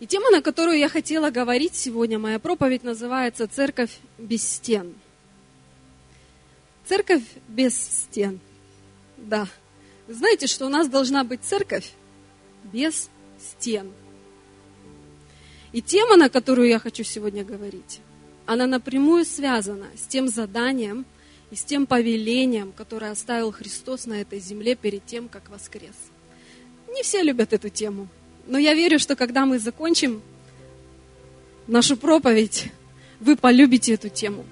И тема, на которую я хотела говорить сегодня, моя проповедь называется «Церковь без стен». Церковь без стен. Да. Вы знаете, что у нас должна быть церковь без стен. И тема, на которую я хочу сегодня говорить, она напрямую связана с тем заданием и с тем повелением, которое оставил Христос на этой земле перед тем, как воскрес. Не все любят эту тему, но я верю, что когда мы закончим нашу проповедь, вы полюбите эту тему.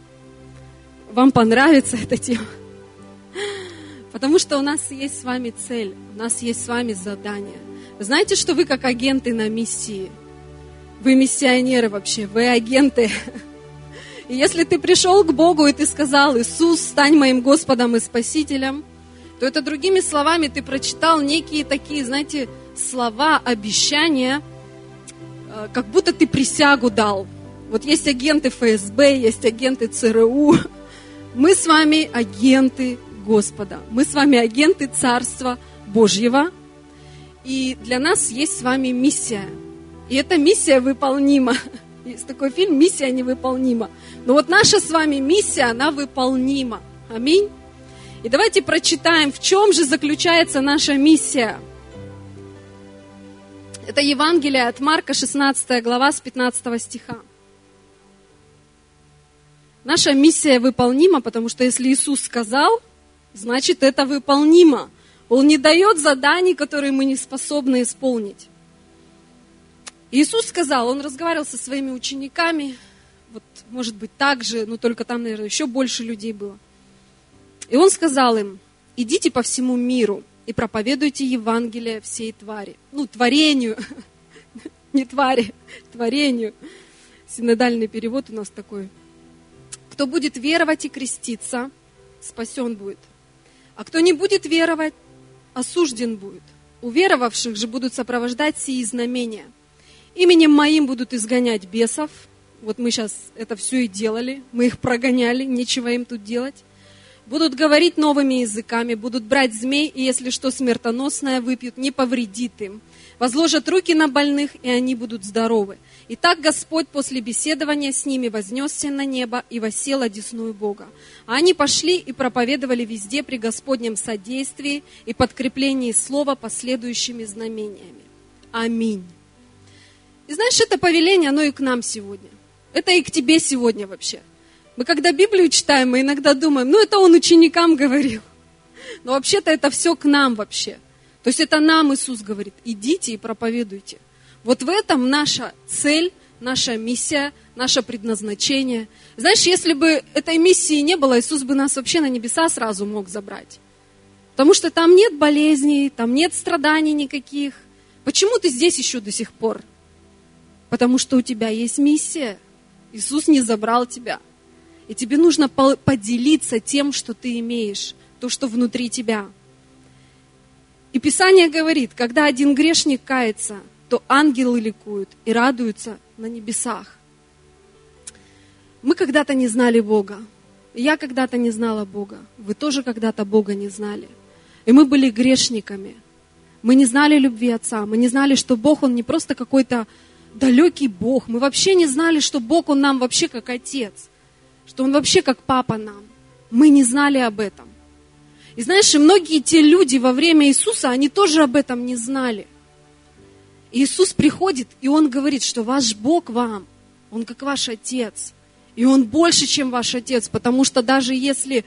Вам понравится эта тема. Потому что у нас есть с вами цель, у нас есть с вами задание. Вы знаете, что вы как агенты на миссии? Вы миссионеры вообще, вы агенты. И если ты пришел к Богу и ты сказал, Иисус, стань моим Господом и Спасителем, то это другими словами ты прочитал некие такие, знаете, слова, обещания, э, как будто ты присягу дал. Вот есть агенты ФСБ, есть агенты ЦРУ. Мы с вами агенты Господа. Мы с вами агенты Царства Божьего. И для нас есть с вами миссия. И эта миссия выполнима. Есть такой фильм «Миссия невыполнима». Но вот наша с вами миссия, она выполнима. Аминь. И давайте прочитаем, в чем же заключается наша миссия. Это Евангелие от Марка, 16 глава, с 15 стиха. Наша миссия выполнима, потому что если Иисус сказал, значит это выполнимо. Он не дает заданий, которые мы не способны исполнить. Иисус сказал, он разговаривал со своими учениками, вот, может быть, так же, но только там, наверное, еще больше людей было. И он сказал им, идите по всему миру и проповедуйте Евангелие всей твари. Ну, творению, не твари, творению. Синодальный перевод у нас такой. Кто будет веровать и креститься, спасен будет. А кто не будет веровать, осужден будет. У веровавших же будут сопровождать сии знамения. Именем моим будут изгонять бесов. Вот мы сейчас это все и делали. Мы их прогоняли, нечего им тут делать будут говорить новыми языками, будут брать змей, и если что смертоносное выпьют, не повредит им. Возложат руки на больных, и они будут здоровы. И так Господь после беседования с ними вознесся на небо и восел одесную Бога. А они пошли и проповедовали везде при Господнем содействии и подкреплении слова последующими знамениями. Аминь. И знаешь, это повеление, оно и к нам сегодня. Это и к тебе сегодня вообще. Мы когда Библию читаем, мы иногда думаем, ну это он ученикам говорил. Но вообще-то это все к нам вообще. То есть это нам Иисус говорит, идите и проповедуйте. Вот в этом наша цель, наша миссия, наше предназначение. Знаешь, если бы этой миссии не было, Иисус бы нас вообще на небеса сразу мог забрать. Потому что там нет болезней, там нет страданий никаких. Почему ты здесь еще до сих пор? Потому что у тебя есть миссия. Иисус не забрал тебя. И тебе нужно поделиться тем, что ты имеешь, то, что внутри тебя. И Писание говорит, когда один грешник кается, то ангелы ликуют и радуются на небесах. Мы когда-то не знали Бога. Я когда-то не знала Бога. Вы тоже когда-то Бога не знали. И мы были грешниками. Мы не знали любви Отца. Мы не знали, что Бог, Он не просто какой-то далекий Бог. Мы вообще не знали, что Бог, Он нам вообще как Отец что Он вообще как папа нам. Мы не знали об этом. И знаешь, и многие те люди во время Иисуса, они тоже об этом не знали. Иисус приходит, и Он говорит, что ваш Бог вам, Он как ваш Отец. И Он больше, чем ваш Отец, потому что даже если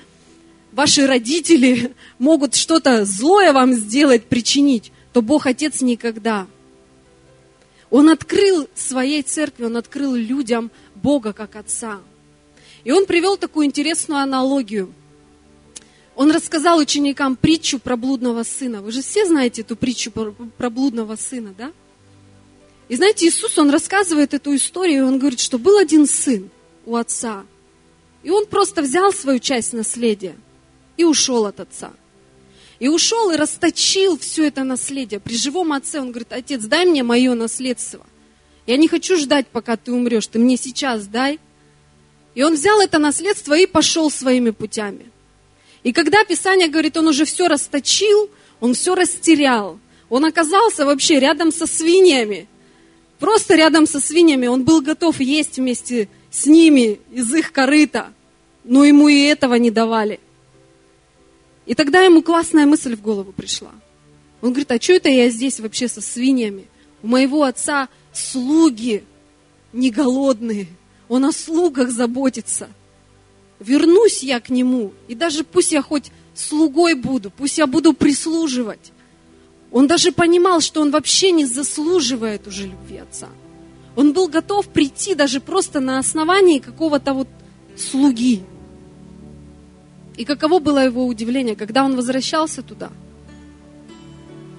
ваши родители могут что-то злое вам сделать, причинить, то Бог Отец никогда. Он открыл своей церкви, Он открыл людям Бога как Отца. И он привел такую интересную аналогию. Он рассказал ученикам притчу про блудного сына. Вы же все знаете эту притчу про блудного сына, да? И знаете, Иисус, он рассказывает эту историю, и он говорит, что был один сын у отца. И он просто взял свою часть наследия и ушел от отца. И ушел и расточил все это наследие. При живом отце он говорит, отец, дай мне мое наследство. Я не хочу ждать, пока ты умрешь, ты мне сейчас дай. И он взял это наследство и пошел своими путями. И когда Писание говорит, он уже все расточил, он все растерял, он оказался вообще рядом со свиньями. просто рядом со свиньями, он был готов есть вместе с ними из их корыта, но ему и этого не давали. И тогда ему классная мысль в голову пришла. Он говорит, а что это я здесь вообще со свиньями? У моего отца слуги не голодные, он о слугах заботится. Вернусь я к нему, и даже пусть я хоть слугой буду, пусть я буду прислуживать. Он даже понимал, что он вообще не заслуживает уже любви отца. Он был готов прийти даже просто на основании какого-то вот слуги. И каково было его удивление, когда он возвращался туда,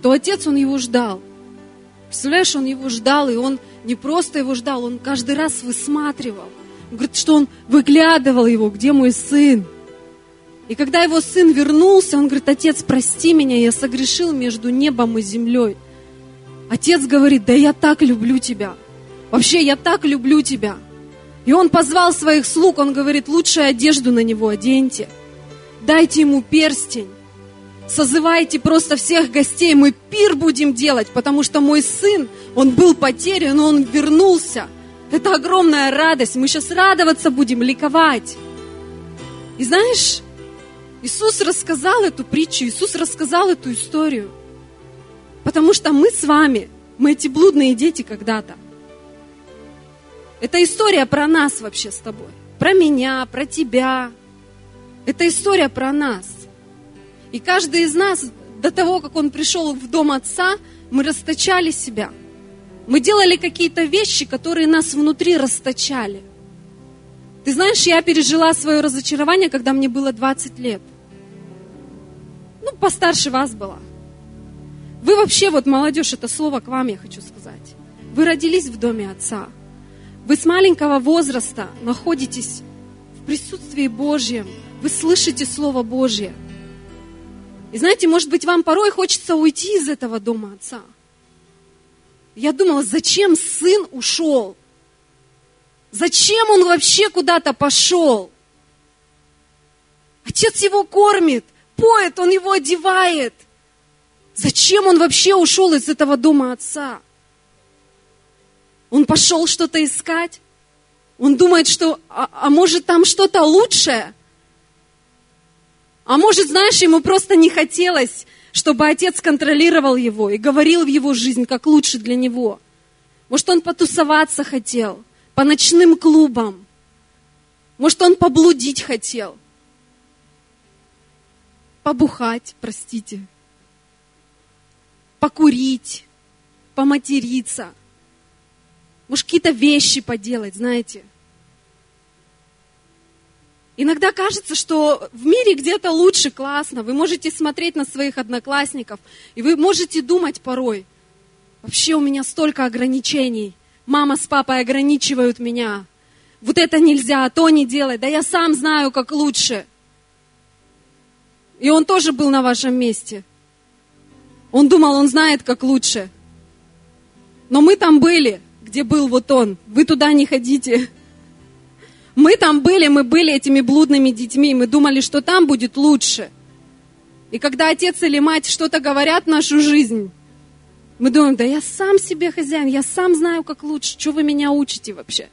то отец, он его ждал. Представляешь, он его ждал, и он не просто его ждал, он каждый раз высматривал. Он говорит, что он выглядывал его, где мой сын. И когда его сын вернулся, он говорит, отец, прости меня, я согрешил между небом и землей. Отец говорит, да я так люблю тебя. Вообще, я так люблю тебя. И он позвал своих слуг, он говорит, лучшую одежду на него оденьте. Дайте ему перстень. Созывайте просто всех гостей, мы пир будем делать, потому что мой сын, он был потерян, но он вернулся. Это огромная радость, мы сейчас радоваться будем, ликовать. И знаешь, Иисус рассказал эту притчу, Иисус рассказал эту историю. Потому что мы с вами, мы эти блудные дети когда-то. Это история про нас вообще с тобой. Про меня, про тебя. Это история про нас. И каждый из нас, до того, как он пришел в дом отца, мы расточали себя. Мы делали какие-то вещи, которые нас внутри расточали. Ты знаешь, я пережила свое разочарование, когда мне было 20 лет. Ну, постарше вас была. Вы вообще, вот молодежь, это слово к вам я хочу сказать. Вы родились в доме отца. Вы с маленького возраста находитесь в присутствии Божьем. Вы слышите Слово Божье. И знаете, может быть, вам порой хочется уйти из этого дома отца. Я думала, зачем сын ушел? Зачем он вообще куда-то пошел? Отец его кормит, поет, он его одевает. Зачем он вообще ушел из этого дома отца? Он пошел что-то искать? Он думает, что, а, а может там что-то лучшее? А может, знаешь, ему просто не хотелось, чтобы отец контролировал его и говорил в его жизнь, как лучше для него. Может, он потусоваться хотел, по ночным клубам. Может, он поблудить хотел побухать, простите, покурить, поматериться, может, какие-то вещи поделать, знаете. Иногда кажется, что в мире где-то лучше, классно. Вы можете смотреть на своих одноклассников, и вы можете думать порой, вообще у меня столько ограничений. Мама с папой ограничивают меня. Вот это нельзя, то не делай. Да я сам знаю, как лучше. И он тоже был на вашем месте. Он думал, он знает, как лучше. Но мы там были, где был вот он. Вы туда не ходите. Мы там были, мы были этими блудными детьми, мы думали, что там будет лучше. И когда отец или мать что-то говорят в нашу жизнь, мы думаем, да я сам себе хозяин, я сам знаю, как лучше, что вы меня учите вообще?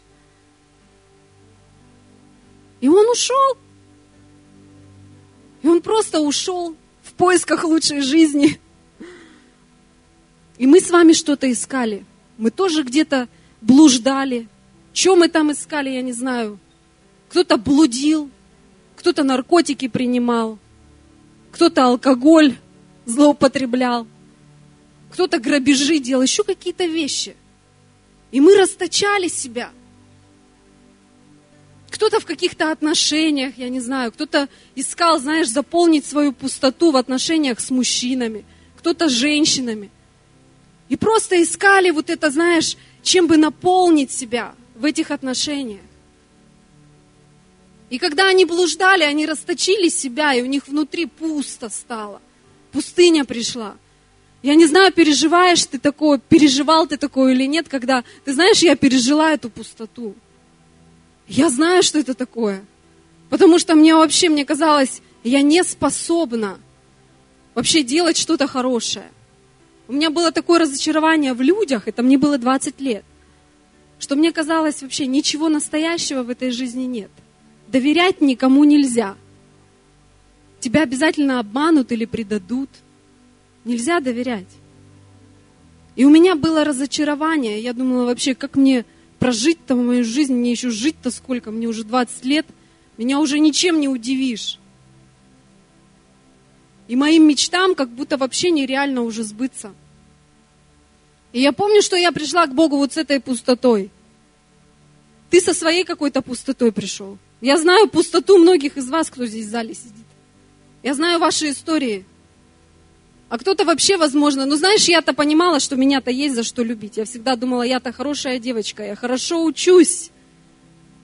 И он ушел. И он просто ушел в поисках лучшей жизни. И мы с вами что-то искали. Мы тоже где-то блуждали. Что мы там искали, я не знаю. Кто-то блудил, кто-то наркотики принимал, кто-то алкоголь злоупотреблял, кто-то грабежи делал, еще какие-то вещи. И мы расточали себя – кто-то в каких-то отношениях, я не знаю, кто-то искал, знаешь, заполнить свою пустоту в отношениях с мужчинами, кто-то с женщинами. И просто искали вот это, знаешь, чем бы наполнить себя в этих отношениях. И когда они блуждали, они расточили себя, и у них внутри пусто стало. Пустыня пришла. Я не знаю, переживаешь ты такое, переживал ты такое или нет, когда, ты знаешь, я пережила эту пустоту. Я знаю, что это такое. Потому что мне вообще, мне казалось, я не способна вообще делать что-то хорошее. У меня было такое разочарование в людях, это мне было 20 лет. что мне казалось вообще ничего настоящего в этой жизни нет. Доверять никому нельзя. Тебя обязательно обманут или предадут. Нельзя доверять. И у меня было разочарование. Я думала вообще, как мне прожить-то мою жизнь, мне еще жить-то сколько, мне уже 20 лет, меня уже ничем не удивишь. И моим мечтам как будто вообще нереально уже сбыться. И я помню, что я пришла к Богу вот с этой пустотой. Ты со своей какой-то пустотой пришел. Я знаю пустоту многих из вас, кто здесь в зале сидит. Я знаю ваши истории. А кто-то вообще, возможно, ну знаешь, я-то понимала, что меня-то есть за что любить. Я всегда думала, я-то хорошая девочка, я хорошо учусь.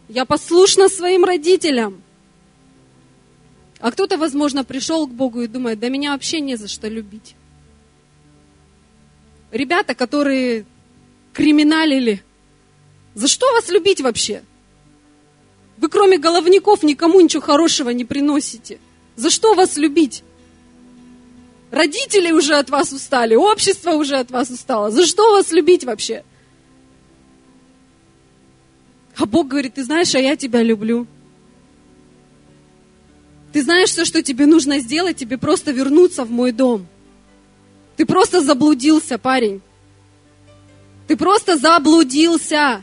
Я послушна своим родителям. А кто-то, возможно, пришел к Богу и думает, да меня вообще не за что любить. Ребята, которые криминалили, за что вас любить вообще? Вы кроме головников никому ничего хорошего не приносите. За что вас любить? Родители уже от вас устали, общество уже от вас устало. За что вас любить вообще? А Бог говорит, ты знаешь, а я тебя люблю. Ты знаешь все, что тебе нужно сделать, тебе просто вернуться в мой дом. Ты просто заблудился, парень. Ты просто заблудился.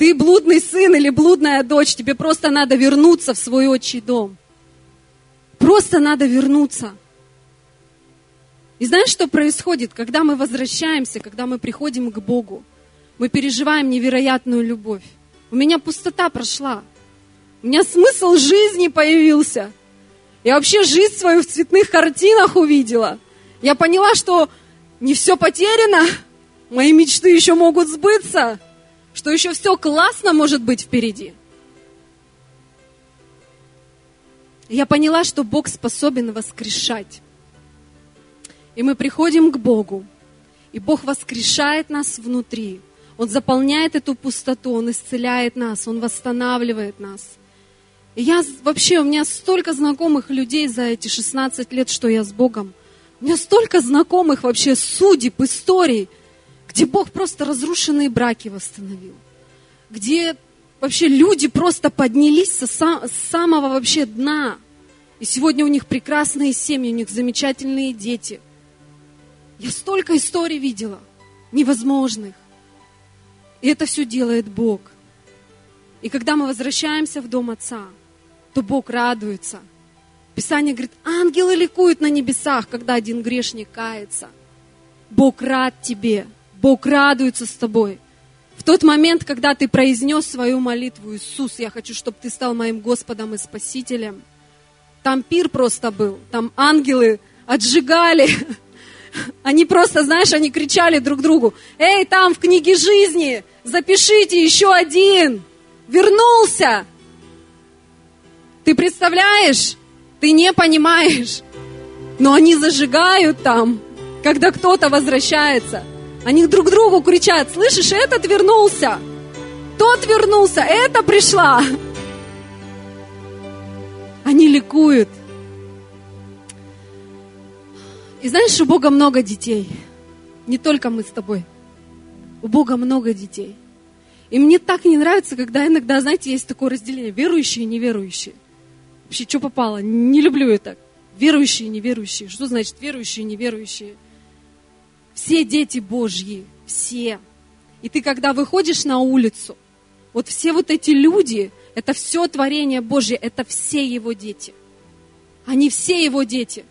Ты блудный сын или блудная дочь, тебе просто надо вернуться в свой отчий дом. Просто надо вернуться. И знаешь, что происходит, когда мы возвращаемся, когда мы приходим к Богу? Мы переживаем невероятную любовь. У меня пустота прошла. У меня смысл жизни появился. Я вообще жизнь свою в цветных картинах увидела. Я поняла, что не все потеряно, мои мечты еще могут сбыться, что еще все классно может быть впереди. Я поняла, что Бог способен воскрешать. И мы приходим к Богу, и Бог воскрешает нас внутри. Он заполняет эту пустоту, Он исцеляет нас, Он восстанавливает нас. И я вообще, у меня столько знакомых людей за эти 16 лет, что я с Богом. У меня столько знакомых вообще судеб, историй, где Бог просто разрушенные браки восстановил. Где вообще люди просто поднялись со с самого вообще дна. И сегодня у них прекрасные семьи, у них замечательные дети. Я столько историй видела, невозможных. И это все делает Бог. И когда мы возвращаемся в дом Отца – то Бог радуется. Писание говорит, ангелы ликуют на небесах, когда один грешник кается. Бог рад тебе, Бог радуется с тобой. В тот момент, когда ты произнес свою молитву, Иисус, я хочу, чтобы ты стал моим Господом и Спасителем. Там пир просто был, там ангелы отжигали. Они просто, знаешь, они кричали друг другу, эй, там в книге жизни, запишите еще один, вернулся, ты представляешь? Ты не понимаешь. Но они зажигают там, когда кто-то возвращается. Они друг другу кричат, слышишь, этот вернулся, тот вернулся, это пришла. Они ликуют. И знаешь, у Бога много детей. Не только мы с тобой. У Бога много детей. И мне так не нравится, когда иногда, знаете, есть такое разделение, верующие и неверующие. Вообще, что попало? Не люблю это. Верующие, неверующие. Что значит верующие, неверующие? Все дети Божьи, все. И ты, когда выходишь на улицу, вот все вот эти люди, это все творение Божье, это все его дети. Они все его дети.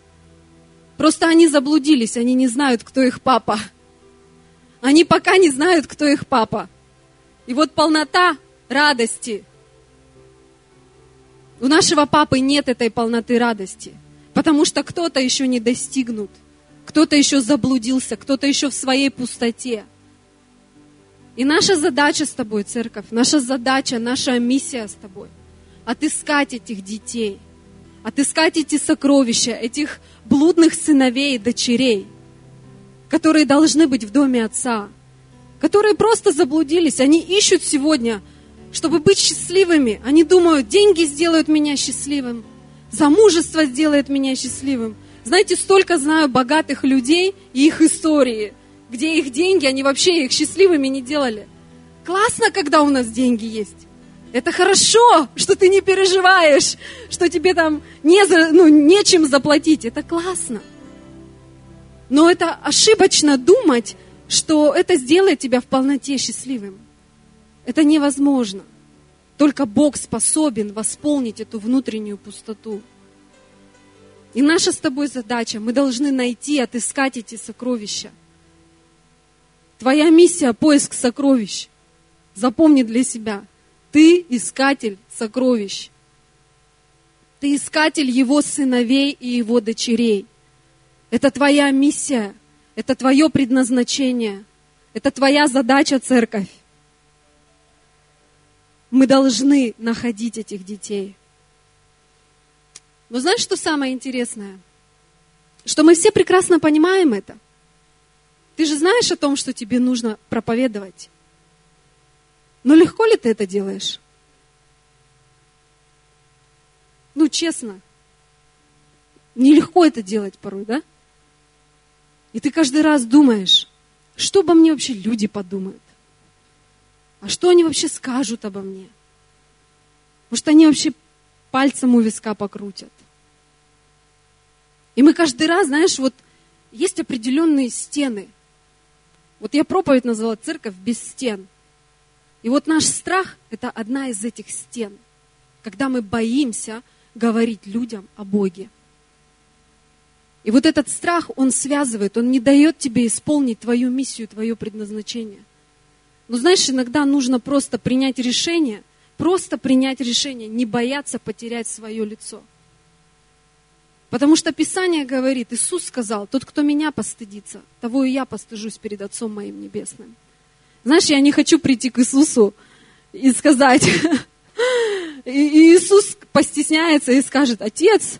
Просто они заблудились, они не знают, кто их папа. Они пока не знают, кто их папа. И вот полнота радости, у нашего папы нет этой полноты радости, потому что кто-то еще не достигнут, кто-то еще заблудился, кто-то еще в своей пустоте. И наша задача с тобой, церковь, наша задача, наша миссия с тобой – отыскать этих детей, отыскать эти сокровища, этих блудных сыновей и дочерей, которые должны быть в доме Отца, которые просто заблудились. Они ищут сегодня – чтобы быть счастливыми. Они думают, деньги сделают меня счастливым, замужество сделает меня счастливым. Знаете, столько знаю богатых людей и их истории. где их деньги, они вообще их счастливыми не делали. Классно, когда у нас деньги есть. Это хорошо, что ты не переживаешь, что тебе там не, ну, нечем заплатить. Это классно. Но это ошибочно думать, что это сделает тебя в полноте счастливым. Это невозможно. Только Бог способен восполнить эту внутреннюю пустоту. И наша с тобой задача, мы должны найти, отыскать эти сокровища. Твоя миссия – поиск сокровищ. Запомни для себя. Ты искатель сокровищ. Ты искатель его сыновей и его дочерей. Это твоя миссия, это твое предназначение, это твоя задача, церковь. Мы должны находить этих детей. Но знаешь, что самое интересное? Что мы все прекрасно понимаем это. Ты же знаешь о том, что тебе нужно проповедовать. Но легко ли ты это делаешь? Ну, честно. Нелегко это делать порой, да? И ты каждый раз думаешь, что обо мне вообще люди подумают? А что они вообще скажут обо мне? Может, они вообще пальцем у виска покрутят? И мы каждый раз, знаешь, вот есть определенные стены. Вот я проповедь назвала «Церковь без стен». И вот наш страх – это одна из этих стен, когда мы боимся говорить людям о Боге. И вот этот страх, он связывает, он не дает тебе исполнить твою миссию, твое предназначение. Но знаешь, иногда нужно просто принять решение, просто принять решение, не бояться потерять свое лицо. Потому что Писание говорит, Иисус сказал, тот, кто меня постыдится, того и я постыжусь перед Отцом моим Небесным. Знаешь, я не хочу прийти к Иисусу и сказать, и Иисус постесняется и скажет, Отец,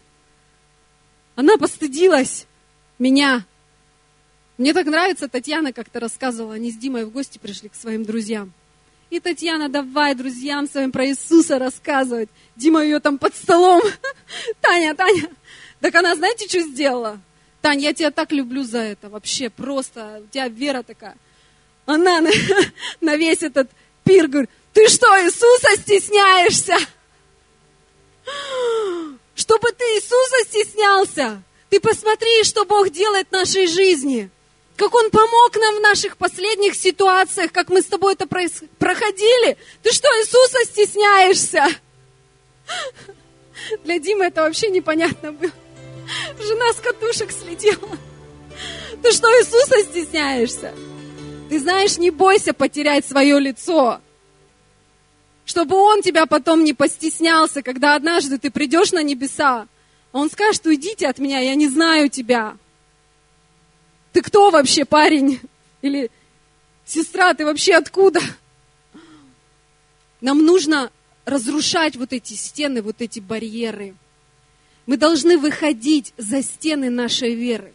она постыдилась меня. Мне так нравится, Татьяна как-то рассказывала, они с Димой в гости пришли к своим друзьям. И Татьяна, давай друзьям своим про Иисуса рассказывать. Дима ее там под столом. Таня, Таня, так она, знаете, что сделала? Тань, я тебя так люблю за это, вообще просто, у тебя вера такая. Она на, на весь этот пир говорит, ты что, Иисуса стесняешься? Чтобы ты Иисуса стеснялся. Ты посмотри, что Бог делает в нашей жизни. Как Он помог нам в наших последних ситуациях, как мы с тобой это проходили. Ты что, Иисуса стесняешься? Для Димы это вообще непонятно было. Жена с катушек слетела. Ты что, Иисуса стесняешься? Ты знаешь, не бойся потерять свое лицо. Чтобы Он тебя потом не постеснялся, когда однажды ты придешь на небеса. Он скажет, уйдите от меня, я не знаю тебя. Ты кто вообще, парень? Или сестра, ты вообще откуда? Нам нужно разрушать вот эти стены, вот эти барьеры. Мы должны выходить за стены нашей веры.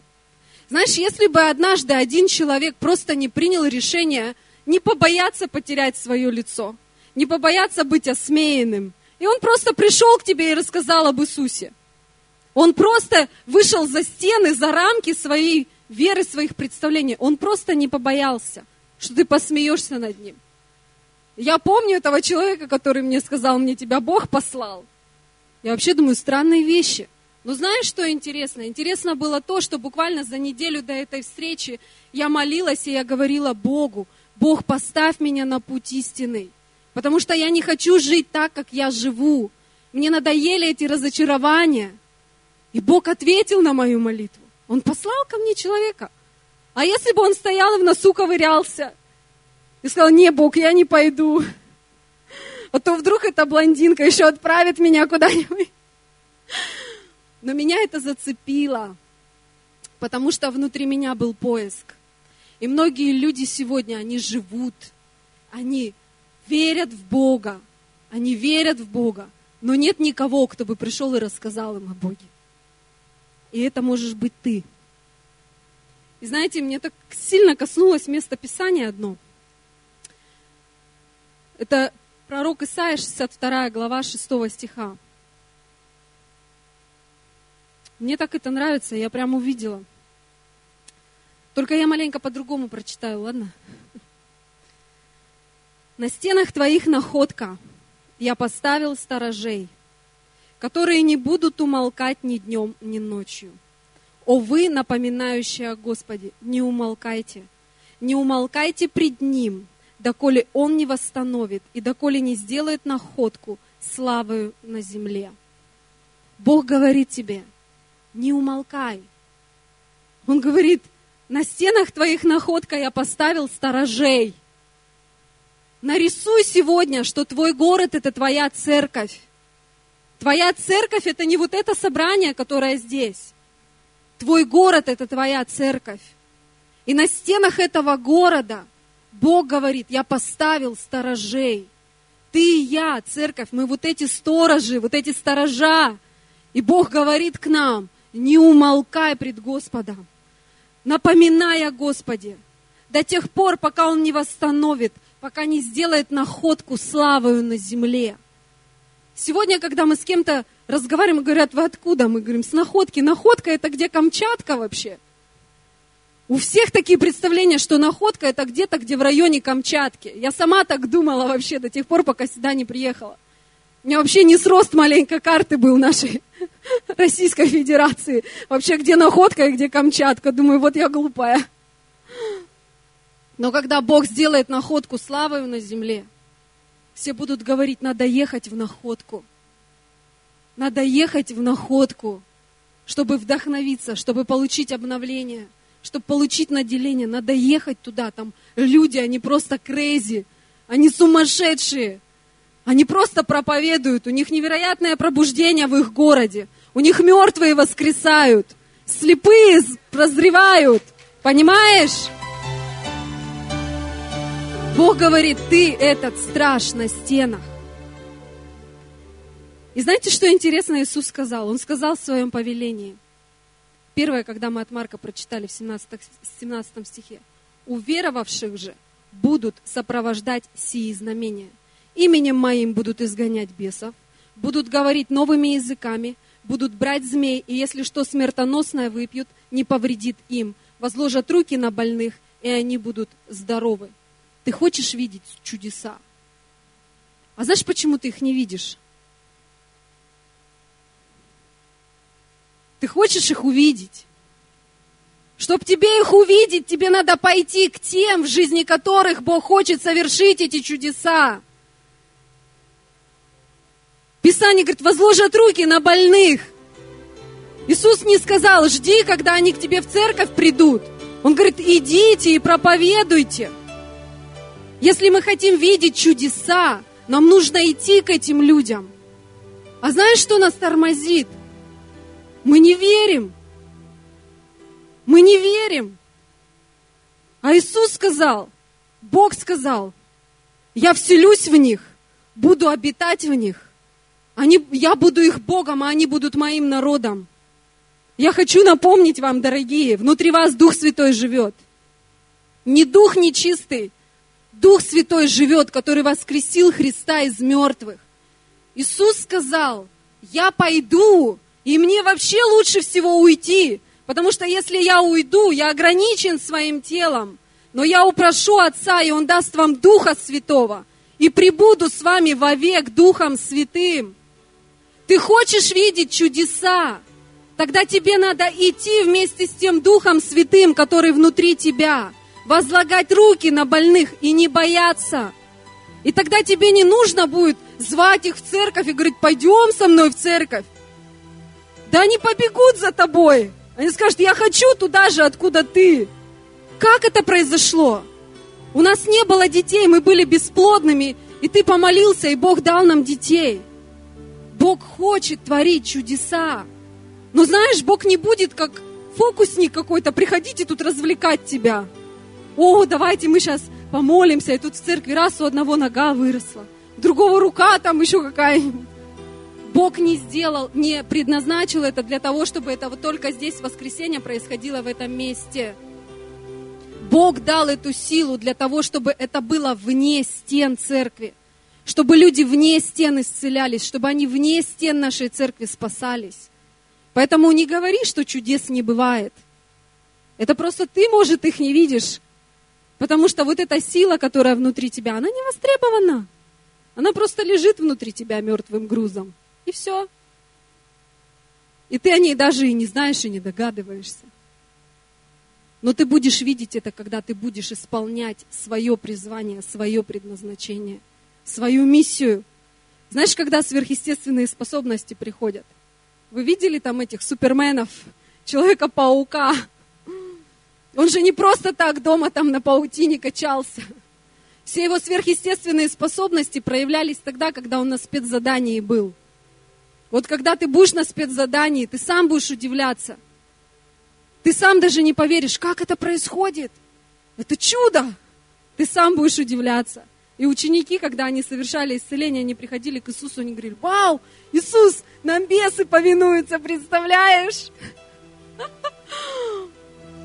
Знаешь, если бы однажды один человек просто не принял решение не побояться потерять свое лицо, не побояться быть осмеянным, и он просто пришел к тебе и рассказал об Иисусе. Он просто вышел за стены, за рамки своей веры, своих представлений. Он просто не побоялся, что ты посмеешься над ним. Я помню этого человека, который мне сказал, мне тебя Бог послал. Я вообще думаю, странные вещи. Но знаешь, что интересно? Интересно было то, что буквально за неделю до этой встречи я молилась, и я говорила Богу, Бог, поставь меня на путь истины. Потому что я не хочу жить так, как я живу. Мне надоели эти разочарования. И Бог ответил на мою молитву. Он послал ко мне человека. А если бы он стоял и в носу ковырялся и сказал, не, Бог, я не пойду а то вдруг эта блондинка еще отправит меня куда-нибудь. Но меня это зацепило, потому что внутри меня был поиск. И многие люди сегодня, они живут, они верят в Бога, они верят в Бога, но нет никого, кто бы пришел и рассказал им о Боге. И это можешь быть ты. И знаете, мне так сильно коснулось место Писания одно. Это Пророк Исаия, 62 глава, 6 стиха. Мне так это нравится, я прям увидела. Только я маленько по-другому прочитаю, ладно? На стенах твоих находка я поставил сторожей, которые не будут умолкать ни днем, ни ночью. О вы, напоминающие о Господе, не умолкайте, не умолкайте пред Ним, доколе Он не восстановит и доколе не сделает находку славою на земле. Бог говорит тебе, не умолкай. Он говорит, на стенах твоих находка я поставил сторожей – Нарисуй сегодня, что твой город – это твоя церковь. Твоя церковь – это не вот это собрание, которое здесь. Твой город – это твоя церковь. И на стенах этого города Бог говорит, я поставил сторожей. Ты и я, церковь, мы вот эти сторожи, вот эти сторожа. И Бог говорит к нам, не умолкай пред Господом, напоминай о Господе до тех пор, пока Он не восстановит – пока не сделает находку славою на земле. Сегодня, когда мы с кем-то разговариваем, говорят, вы откуда? Мы говорим, с находки. Находка это где Камчатка вообще? У всех такие представления, что находка это где-то, где в районе Камчатки. Я сама так думала вообще до тех пор, пока сюда не приехала. У меня вообще не срост маленько карты был нашей Российской Федерации. Вообще, где находка и где Камчатка. Думаю, вот я глупая. Но когда Бог сделает находку славою на земле, все будут говорить, надо ехать в находку. Надо ехать в находку, чтобы вдохновиться, чтобы получить обновление, чтобы получить наделение. Надо ехать туда. Там люди, они просто крейзи, они сумасшедшие. Они просто проповедуют, у них невероятное пробуждение в их городе. У них мертвые воскресают, слепые прозревают. Понимаешь? Бог говорит, ты этот страж на стенах. И знаете, что интересно Иисус сказал? Он сказал в своем повелении. Первое, когда мы от Марка прочитали в 17, 17 стихе. Уверовавших же будут сопровождать сии знамения. Именем моим будут изгонять бесов, будут говорить новыми языками, будут брать змей, и если что смертоносное выпьют, не повредит им. Возложат руки на больных, и они будут здоровы. Ты хочешь видеть чудеса. А знаешь, почему ты их не видишь? Ты хочешь их увидеть. Чтобы тебе их увидеть, тебе надо пойти к тем, в жизни которых Бог хочет совершить эти чудеса. Писание говорит, возложат руки на больных. Иисус не сказал, жди, когда они к тебе в церковь придут. Он говорит, идите и проповедуйте. Если мы хотим видеть чудеса, нам нужно идти к этим людям. А знаешь, что нас тормозит? Мы не верим. Мы не верим. А Иисус сказал, Бог сказал, я вселюсь в них, буду обитать в них. Они, я буду их Богом, а они будут моим народом. Я хочу напомнить вам, дорогие, внутри вас Дух Святой живет. Не дух нечистый, Дух Святой живет, который воскресил Христа из мертвых. Иисус сказал, я пойду, и мне вообще лучше всего уйти, потому что если я уйду, я ограничен своим телом, но я упрошу Отца, и Он даст вам Духа Святого, и прибуду с вами вовек Духом Святым. Ты хочешь видеть чудеса, тогда тебе надо идти вместе с тем Духом Святым, который внутри тебя – возлагать руки на больных и не бояться. И тогда тебе не нужно будет звать их в церковь и говорить, пойдем со мной в церковь. Да они побегут за тобой. Они скажут, я хочу туда же, откуда ты. Как это произошло? У нас не было детей, мы были бесплодными, и ты помолился, и Бог дал нам детей. Бог хочет творить чудеса. Но знаешь, Бог не будет как фокусник какой-то, приходите тут развлекать тебя о, давайте мы сейчас помолимся, и тут в церкви раз у одного нога выросла, другого рука там еще какая-нибудь. Бог не сделал, не предназначил это для того, чтобы это вот только здесь воскресенье происходило в этом месте. Бог дал эту силу для того, чтобы это было вне стен церкви, чтобы люди вне стен исцелялись, чтобы они вне стен нашей церкви спасались. Поэтому не говори, что чудес не бывает – Это просто ты, может, их не видишь. Потому что вот эта сила, которая внутри тебя, она не востребована. Она просто лежит внутри тебя мертвым грузом. И все. И ты о ней даже и не знаешь, и не догадываешься. Но ты будешь видеть это, когда ты будешь исполнять свое призвание, свое предназначение, свою миссию. Знаешь, когда сверхъестественные способности приходят? Вы видели там этих суперменов, Человека-паука? Он же не просто так дома там на паутине качался. Все его сверхъестественные способности проявлялись тогда, когда он на спецзадании был. Вот когда ты будешь на спецзадании, ты сам будешь удивляться. Ты сам даже не поверишь, как это происходит. Это чудо. Ты сам будешь удивляться. И ученики, когда они совершали исцеление, они приходили к Иисусу, они говорили, вау, Иисус, нам бесы повинуются, представляешь?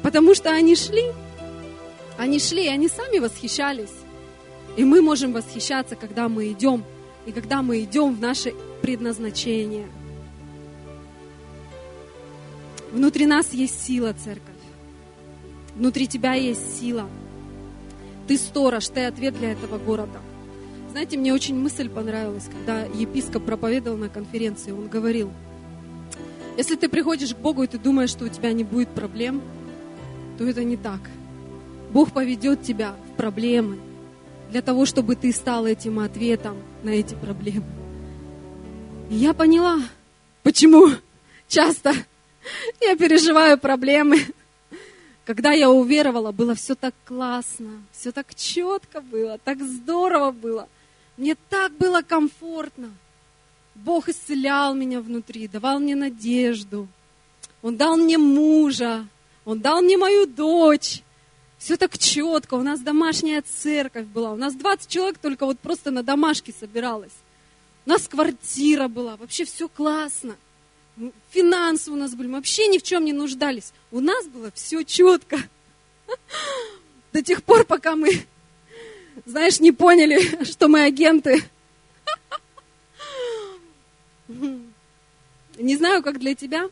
Потому что они шли, они шли, и они сами восхищались. И мы можем восхищаться, когда мы идем, и когда мы идем в наше предназначение. Внутри нас есть сила, церковь. Внутри тебя есть сила. Ты сторож, ты ответ для этого города. Знаете, мне очень мысль понравилась, когда епископ проповедовал на конференции. Он говорил, если ты приходишь к Богу и ты думаешь, что у тебя не будет проблем, то это не так. Бог поведет тебя в проблемы для того, чтобы ты стал этим ответом на эти проблемы. Я поняла, почему часто я переживаю проблемы. Когда я уверовала, было все так классно, все так четко было, так здорово было. Мне так было комфортно. Бог исцелял меня внутри, давал мне надежду. Он дал мне мужа, он дал мне мою дочь. Все так четко. У нас домашняя церковь была. У нас 20 человек только вот просто на домашке собиралось. У нас квартира была. Вообще все классно. Финансы у нас были. Мы вообще ни в чем не нуждались. У нас было все четко. До тех пор, пока мы, знаешь, не поняли, что мы агенты. Не знаю, как для тебя,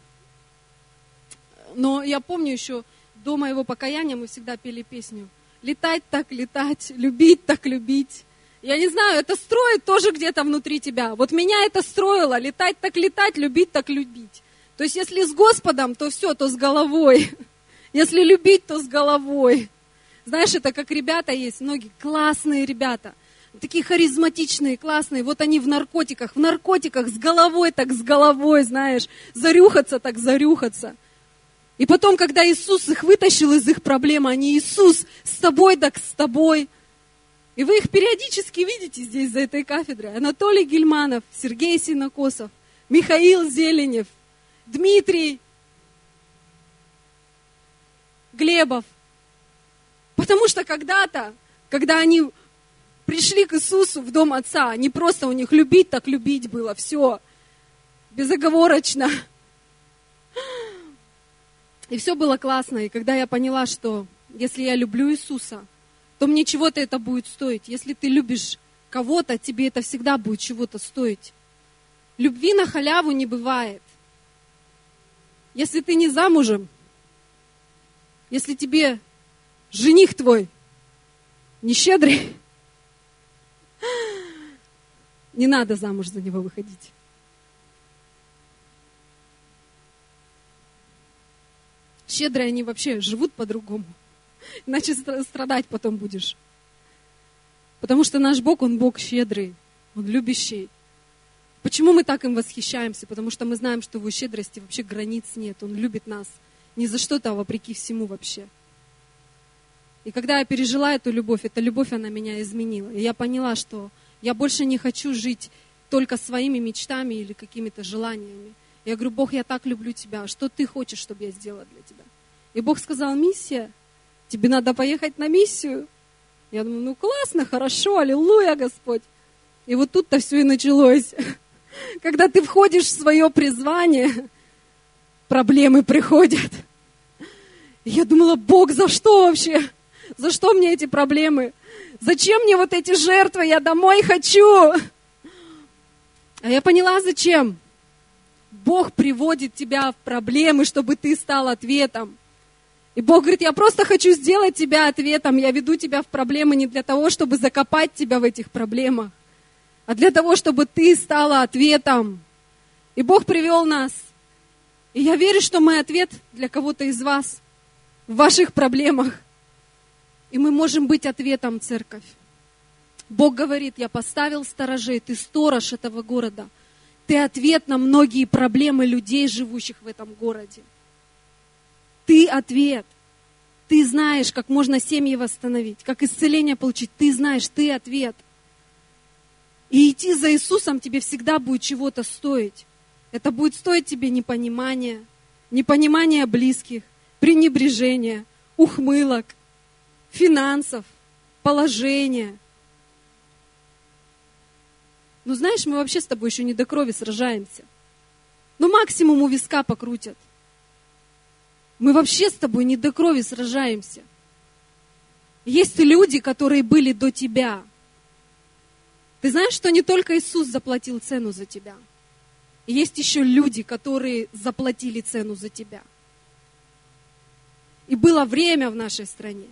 но я помню еще до моего покаяния мы всегда пели песню «Летать так летать, любить так любить». Я не знаю, это строит тоже где-то внутри тебя. Вот меня это строило, летать так летать, любить так любить. То есть если с Господом, то все, то с головой. Если любить, то с головой. Знаешь, это как ребята есть, многие классные ребята, такие харизматичные, классные. Вот они в наркотиках, в наркотиках с головой так с головой, знаешь, зарюхаться так зарюхаться. И потом, когда Иисус их вытащил из их проблемы, они Иисус с тобой так с тобой – и вы их периодически видите здесь, за этой кафедрой. Анатолий Гельманов, Сергей Синокосов, Михаил Зеленев, Дмитрий Глебов. Потому что когда-то, когда они пришли к Иисусу в дом Отца, не просто у них любить, так любить было, все, безоговорочно. И все было классно. И когда я поняла, что если я люблю Иисуса, то мне чего-то это будет стоить. Если ты любишь кого-то, тебе это всегда будет чего-то стоить. Любви на халяву не бывает. Если ты не замужем, если тебе жених твой не щедрый, не надо замуж за него выходить. Щедрые они вообще живут по-другому иначе страдать потом будешь. Потому что наш Бог, Он Бог щедрый, Он любящий. Почему мы так им восхищаемся? Потому что мы знаем, что в его щедрости вообще границ нет. Он любит нас не за что-то, а вопреки всему вообще. И когда я пережила эту любовь, эта любовь, она меня изменила. И я поняла, что я больше не хочу жить только своими мечтами или какими-то желаниями. Я говорю, Бог, я так люблю тебя. Что ты хочешь, чтобы я сделала для тебя? И Бог сказал, миссия тебе надо поехать на миссию. Я думаю, ну классно, хорошо, аллилуйя, Господь. И вот тут-то все и началось. Когда ты входишь в свое призвание, проблемы приходят. И я думала, Бог, за что вообще? За что мне эти проблемы? Зачем мне вот эти жертвы? Я домой хочу. А я поняла, зачем. Бог приводит тебя в проблемы, чтобы ты стал ответом. И Бог говорит, я просто хочу сделать тебя ответом, я веду тебя в проблемы не для того, чтобы закопать тебя в этих проблемах, а для того, чтобы ты стала ответом. И Бог привел нас. И я верю, что мы ответ для кого-то из вас в ваших проблемах. И мы можем быть ответом, церковь. Бог говорит, я поставил сторожей, ты сторож этого города. Ты ответ на многие проблемы людей, живущих в этом городе. Ты ответ. Ты знаешь, как можно семьи восстановить, как исцеление получить. Ты знаешь, ты ответ. И идти за Иисусом тебе всегда будет чего-то стоить. Это будет стоить тебе непонимания, непонимания близких, пренебрежения, ухмылок, финансов, положения – ну знаешь, мы вообще с тобой еще не до крови сражаемся. Ну максимум у виска покрутят. Мы вообще с тобой не до крови сражаемся. Есть люди, которые были до тебя. Ты знаешь, что не только Иисус заплатил цену за тебя. Есть еще люди, которые заплатили цену за тебя. И было время в нашей стране,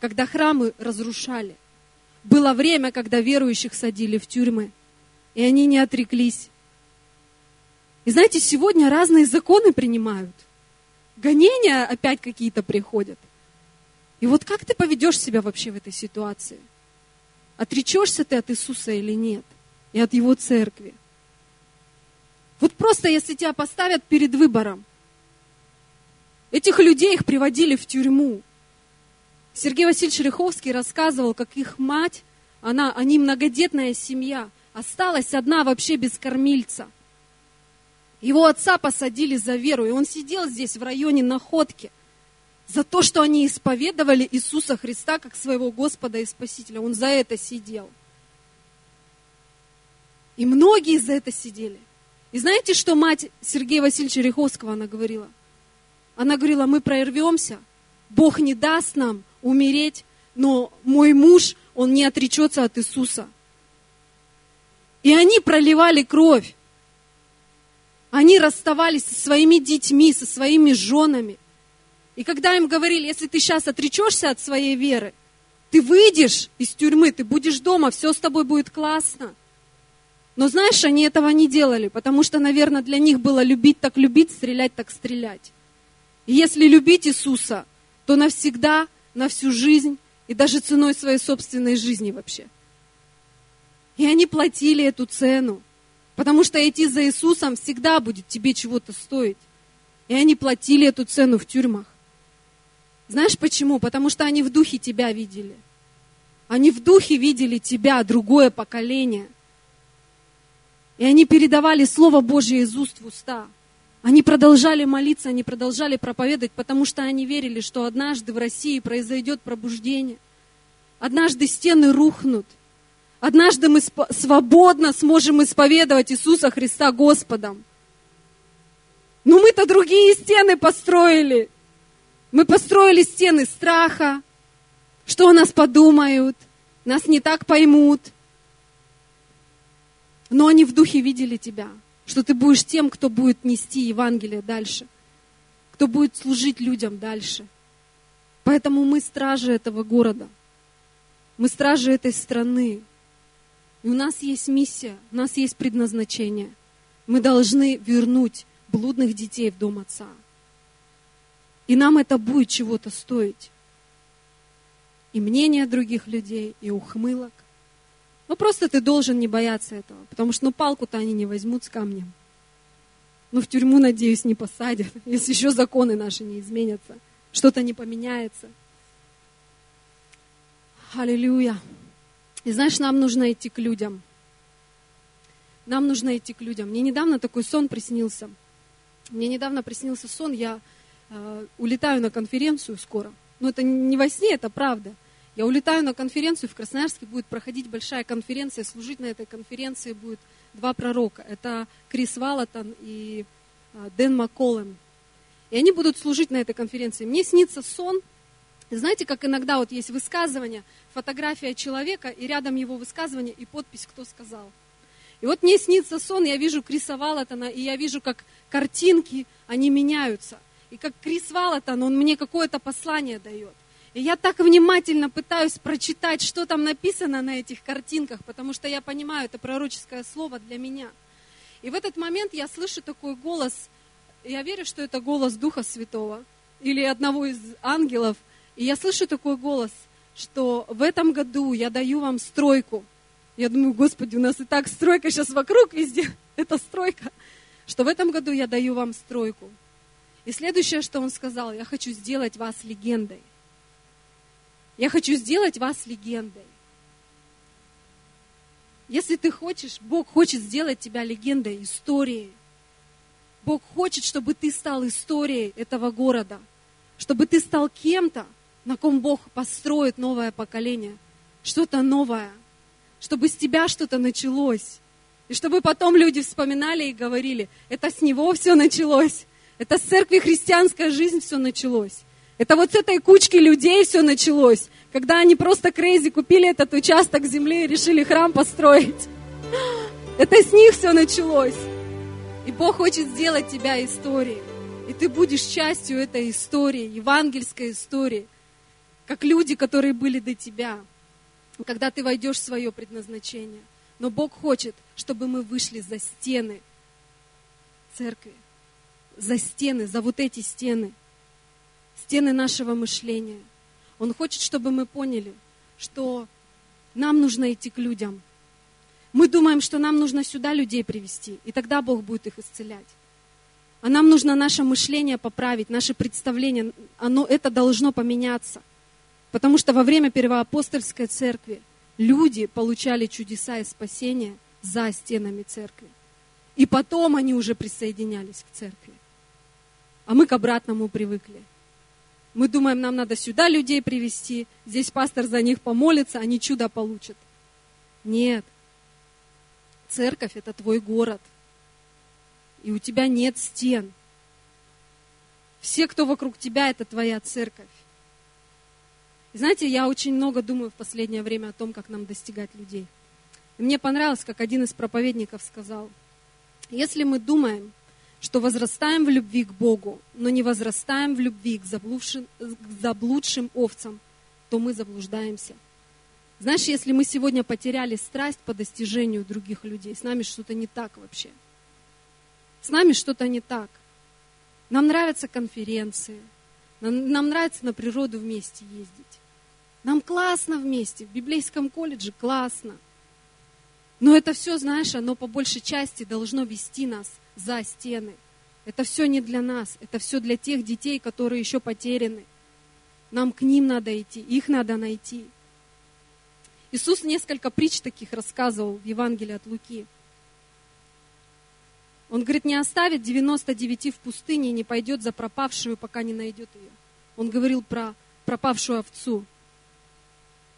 когда храмы разрушали. Было время, когда верующих садили в тюрьмы и они не отреклись. И знаете, сегодня разные законы принимают. Гонения опять какие-то приходят. И вот как ты поведешь себя вообще в этой ситуации? Отречешься ты от Иисуса или нет? И от Его церкви? Вот просто если тебя поставят перед выбором, этих людей их приводили в тюрьму. Сергей Васильевич Риховский рассказывал, как их мать, она, они многодетная семья, Осталась одна вообще без кормильца. Его отца посадили за веру, и он сидел здесь в районе Находки за то, что они исповедовали Иисуса Христа как своего Господа и Спасителя. Он за это сидел. И многие за это сидели. И знаете, что мать Сергея Васильевича Риховского она говорила? Она говорила, мы прорвемся, Бог не даст нам умереть, но мой муж, он не отречется от Иисуса. И они проливали кровь. Они расставались со своими детьми, со своими женами. И когда им говорили, если ты сейчас отречешься от своей веры, ты выйдешь из тюрьмы, ты будешь дома, все с тобой будет классно. Но знаешь, они этого не делали, потому что, наверное, для них было любить так любить, стрелять так стрелять. И если любить Иисуса, то навсегда, на всю жизнь и даже ценой своей собственной жизни вообще – и они платили эту цену. Потому что идти за Иисусом всегда будет тебе чего-то стоить. И они платили эту цену в тюрьмах. Знаешь почему? Потому что они в духе тебя видели. Они в духе видели тебя, другое поколение. И они передавали Слово Божье из уст в уста. Они продолжали молиться, они продолжали проповедовать, потому что они верили, что однажды в России произойдет пробуждение. Однажды стены рухнут. Однажды мы свободно сможем исповедовать Иисуса Христа Господом. Но мы-то другие стены построили. Мы построили стены страха, что о нас подумают, нас не так поймут. Но они в духе видели тебя, что ты будешь тем, кто будет нести Евангелие дальше, кто будет служить людям дальше. Поэтому мы стражи этого города, мы стражи этой страны, и у нас есть миссия, у нас есть предназначение. Мы должны вернуть блудных детей в дом Отца. И нам это будет чего-то стоить. И мнение других людей, и ухмылок. Ну просто ты должен не бояться этого, потому что ну палку-то они не возьмут с камнем. Ну в тюрьму, надеюсь, не посадят, если еще законы наши не изменятся, что-то не поменяется. Аллилуйя. И знаешь, нам нужно идти к людям. Нам нужно идти к людям. Мне недавно такой сон приснился. Мне недавно приснился сон, я э, улетаю на конференцию скоро. Но это не во сне, это правда. Я улетаю на конференцию, в Красноярске будет проходить большая конференция, служить на этой конференции будет два пророка. Это Крис Валатон и э, Дэн Макколлем. И они будут служить на этой конференции. Мне снится сон, знаете, как иногда вот есть высказывание, фотография человека, и рядом его высказывание, и подпись, кто сказал. И вот мне снится сон, я вижу Криса Валатона, и я вижу, как картинки, они меняются. И как Крис Валатон, он мне какое-то послание дает. И я так внимательно пытаюсь прочитать, что там написано на этих картинках, потому что я понимаю, это пророческое слово для меня. И в этот момент я слышу такой голос, я верю, что это голос Духа Святого или одного из ангелов, и я слышу такой голос, что в этом году я даю вам стройку. Я думаю, Господи, у нас и так стройка сейчас вокруг везде, это стройка, что в этом году я даю вам стройку. И следующее, что он сказал, я хочу сделать вас легендой. Я хочу сделать вас легендой. Если ты хочешь, Бог хочет сделать тебя легендой, историей. Бог хочет, чтобы ты стал историей этого города, чтобы ты стал кем-то, на ком Бог построит новое поколение, что-то новое, чтобы с тебя что-то началось. И чтобы потом люди вспоминали и говорили, это с него все началось, это с церкви христианская жизнь все началось. Это вот с этой кучки людей все началось, когда они просто крейзи купили этот участок земли и решили храм построить. Это с них все началось. И Бог хочет сделать тебя историей. И ты будешь частью этой истории, евангельской истории, как люди, которые были до тебя, когда ты войдешь в свое предназначение. Но Бог хочет, чтобы мы вышли за стены церкви, за стены, за вот эти стены – стены нашего мышления. Он хочет, чтобы мы поняли, что нам нужно идти к людям. Мы думаем, что нам нужно сюда людей привести, и тогда Бог будет их исцелять. А нам нужно наше мышление поправить, наше представление, оно, это должно поменяться. Потому что во время первоапостольской церкви люди получали чудеса и спасения за стенами церкви. И потом они уже присоединялись к церкви. А мы к обратному привыкли. Мы думаем, нам надо сюда людей привести, здесь пастор за них помолится, они чудо получат. Нет. Церковь – это твой город. И у тебя нет стен. Все, кто вокруг тебя, это твоя церковь. Знаете, я очень много думаю в последнее время о том, как нам достигать людей. И мне понравилось, как один из проповедников сказал, если мы думаем, что возрастаем в любви к Богу, но не возрастаем в любви к заблудшим, к заблудшим овцам, то мы заблуждаемся. Знаешь, если мы сегодня потеряли страсть по достижению других людей, с нами что-то не так вообще. С нами что-то не так. Нам нравятся конференции, нам, нам нравится на природу вместе ездить. Нам классно вместе, в библейском колледже классно. Но это все, знаешь, оно по большей части должно вести нас за стены. Это все не для нас, это все для тех детей, которые еще потеряны. Нам к ним надо идти, их надо найти. Иисус несколько притч таких рассказывал в Евангелии от Луки. Он говорит, не оставит 99 в пустыне и не пойдет за пропавшую, пока не найдет ее. Он говорил про пропавшую овцу,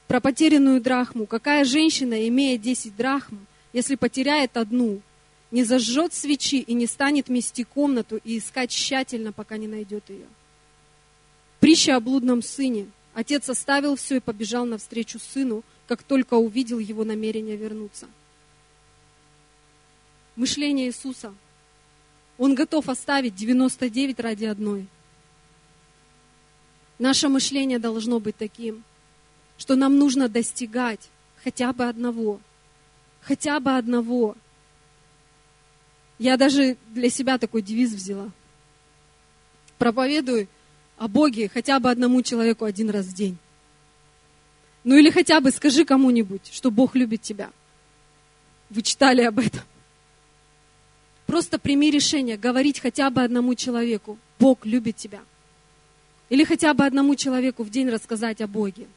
про потерянную драхму. Какая женщина, имея 10 драхм, если потеряет одну, не зажжет свечи и не станет мести комнату и искать тщательно, пока не найдет ее. Притча о блудном сыне. Отец оставил все и побежал навстречу сыну, как только увидел его намерение вернуться. Мышление Иисуса. Он готов оставить 99 ради одной. Наше мышление должно быть таким, что нам нужно достигать хотя бы одного. Хотя бы одного – я даже для себя такой девиз взяла. Проповедуй о Боге хотя бы одному человеку один раз в день. Ну или хотя бы скажи кому-нибудь, что Бог любит тебя. Вы читали об этом. Просто прими решение говорить хотя бы одному человеку, Бог любит тебя. Или хотя бы одному человеку в день рассказать о Боге.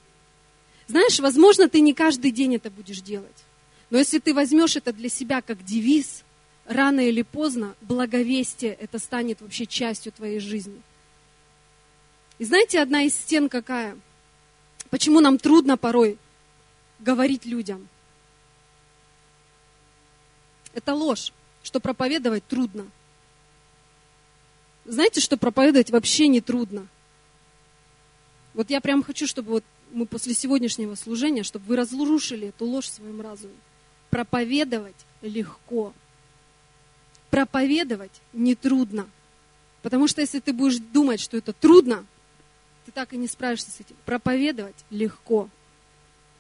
Знаешь, возможно, ты не каждый день это будешь делать. Но если ты возьмешь это для себя как девиз, рано или поздно благовестие это станет вообще частью твоей жизни. И знаете, одна из стен какая? Почему нам трудно порой говорить людям? Это ложь, что проповедовать трудно. Знаете, что проповедовать вообще не трудно? Вот я прям хочу, чтобы вот мы после сегодняшнего служения, чтобы вы разрушили эту ложь в своем разуме. Проповедовать легко проповедовать нетрудно. Потому что если ты будешь думать, что это трудно, ты так и не справишься с этим. Проповедовать легко.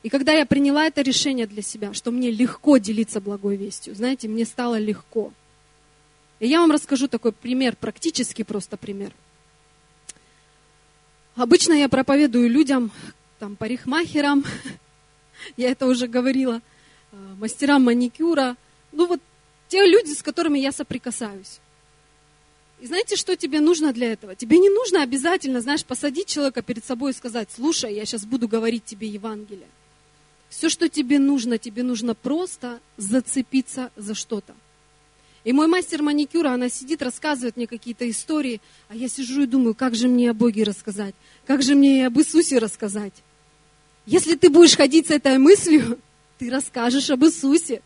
И когда я приняла это решение для себя, что мне легко делиться благой вестью, знаете, мне стало легко. И я вам расскажу такой пример, практически просто пример. Обычно я проповедую людям, там, парикмахерам, я это уже говорила, э, мастерам маникюра, ну вот те люди, с которыми я соприкасаюсь. И знаете, что тебе нужно для этого? Тебе не нужно обязательно, знаешь, посадить человека перед собой и сказать, слушай, я сейчас буду говорить тебе Евангелие. Все, что тебе нужно, тебе нужно просто зацепиться за что-то. И мой мастер маникюра, она сидит, рассказывает мне какие-то истории, а я сижу и думаю, как же мне о Боге рассказать, как же мне и об Иисусе рассказать. Если ты будешь ходить с этой мыслью, ты расскажешь об Иисусе,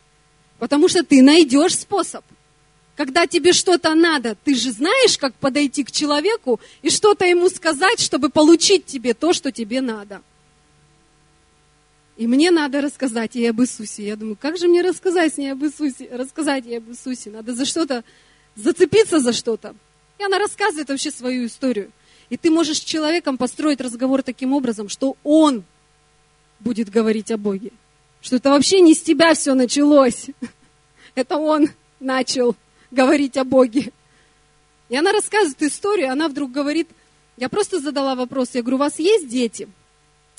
потому что ты найдешь способ. Когда тебе что-то надо, ты же знаешь, как подойти к человеку и что-то ему сказать, чтобы получить тебе то, что тебе надо. И мне надо рассказать ей об Иисусе. Я думаю, как же мне рассказать с ней об Иисусе? Рассказать ей об Иисусе. Надо за что-то, зацепиться за что-то. И она рассказывает вообще свою историю. И ты можешь с человеком построить разговор таким образом, что он будет говорить о Боге. Что это вообще не с тебя все началось. Это он начал говорить о Боге. И она рассказывает историю, она вдруг говорит, я просто задала вопрос, я говорю, у вас есть дети?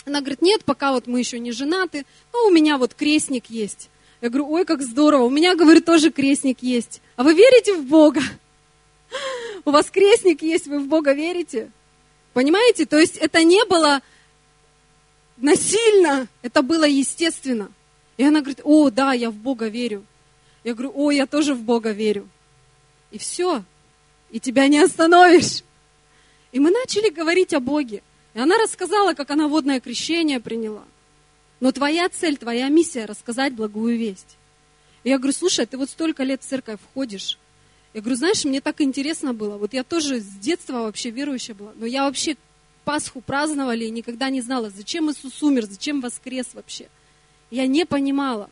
Она говорит, нет, пока вот мы еще не женаты, но у меня вот крестник есть. Я говорю, ой, как здорово, у меня, говорит, тоже крестник есть. А вы верите в Бога? У вас крестник есть, вы в Бога верите? Понимаете? То есть это не было насильно, это было естественно. И она говорит, о, да, я в Бога верю. Я говорю, о, я тоже в Бога верю. И все. И тебя не остановишь. И мы начали говорить о Боге. И она рассказала, как она водное крещение приняла. Но твоя цель, твоя миссия – рассказать благую весть. И я говорю, слушай, ты вот столько лет в церковь входишь. Я говорю, знаешь, мне так интересно было. Вот я тоже с детства вообще верующая была. Но я вообще Пасху праздновали и никогда не знала, зачем Иисус умер, зачем воскрес вообще. Я не понимала.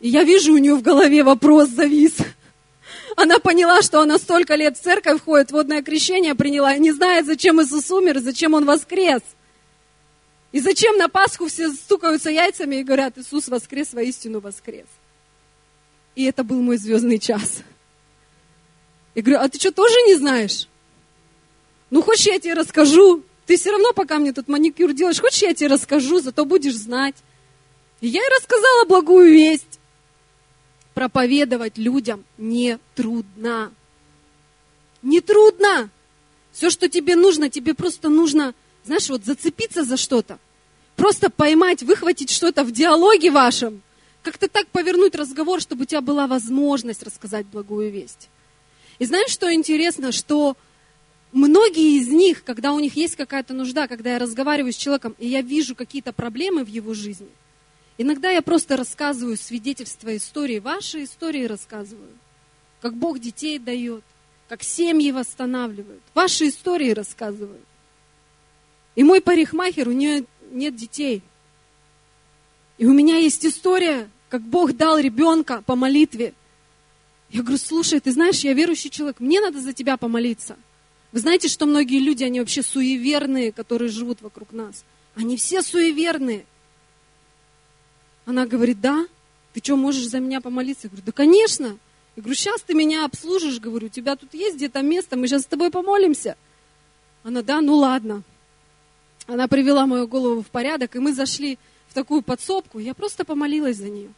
И я вижу, у нее в голове вопрос завис. Она поняла, что она столько лет в церковь входит, водное крещение приняла, и не знает, зачем Иисус умер, зачем Он воскрес. И зачем на Пасху все стукаются яйцами и говорят, Иисус воскрес, воистину воскрес. И это был мой звездный час. Я говорю, а ты что, тоже не знаешь? Ну, хочешь, я тебе расскажу? Ты все равно, пока мне тут маникюр делаешь, хочешь, я тебе расскажу, зато будешь знать. И я ей рассказала благую весть проповедовать людям не трудно. Не трудно. Все, что тебе нужно, тебе просто нужно, знаешь, вот зацепиться за что-то. Просто поймать, выхватить что-то в диалоге вашем. Как-то так повернуть разговор, чтобы у тебя была возможность рассказать благую весть. И знаешь, что интересно, что многие из них, когда у них есть какая-то нужда, когда я разговариваю с человеком, и я вижу какие-то проблемы в его жизни – Иногда я просто рассказываю свидетельства истории, ваши истории рассказываю, как Бог детей дает, как семьи восстанавливают. Ваши истории рассказываю. И мой парикмахер, у нее нет детей. И у меня есть история, как Бог дал ребенка по молитве. Я говорю, слушай, ты знаешь, я верующий человек, мне надо за тебя помолиться. Вы знаете, что многие люди, они вообще суеверные, которые живут вокруг нас. Они все суеверные. Она говорит, да, ты что, можешь за меня помолиться? Я говорю, да, конечно. Я говорю, сейчас ты меня обслужишь, говорю, у тебя тут есть где-то место, мы сейчас с тобой помолимся. Она, да, ну ладно. Она привела мою голову в порядок, и мы зашли в такую подсобку, я просто помолилась за нее.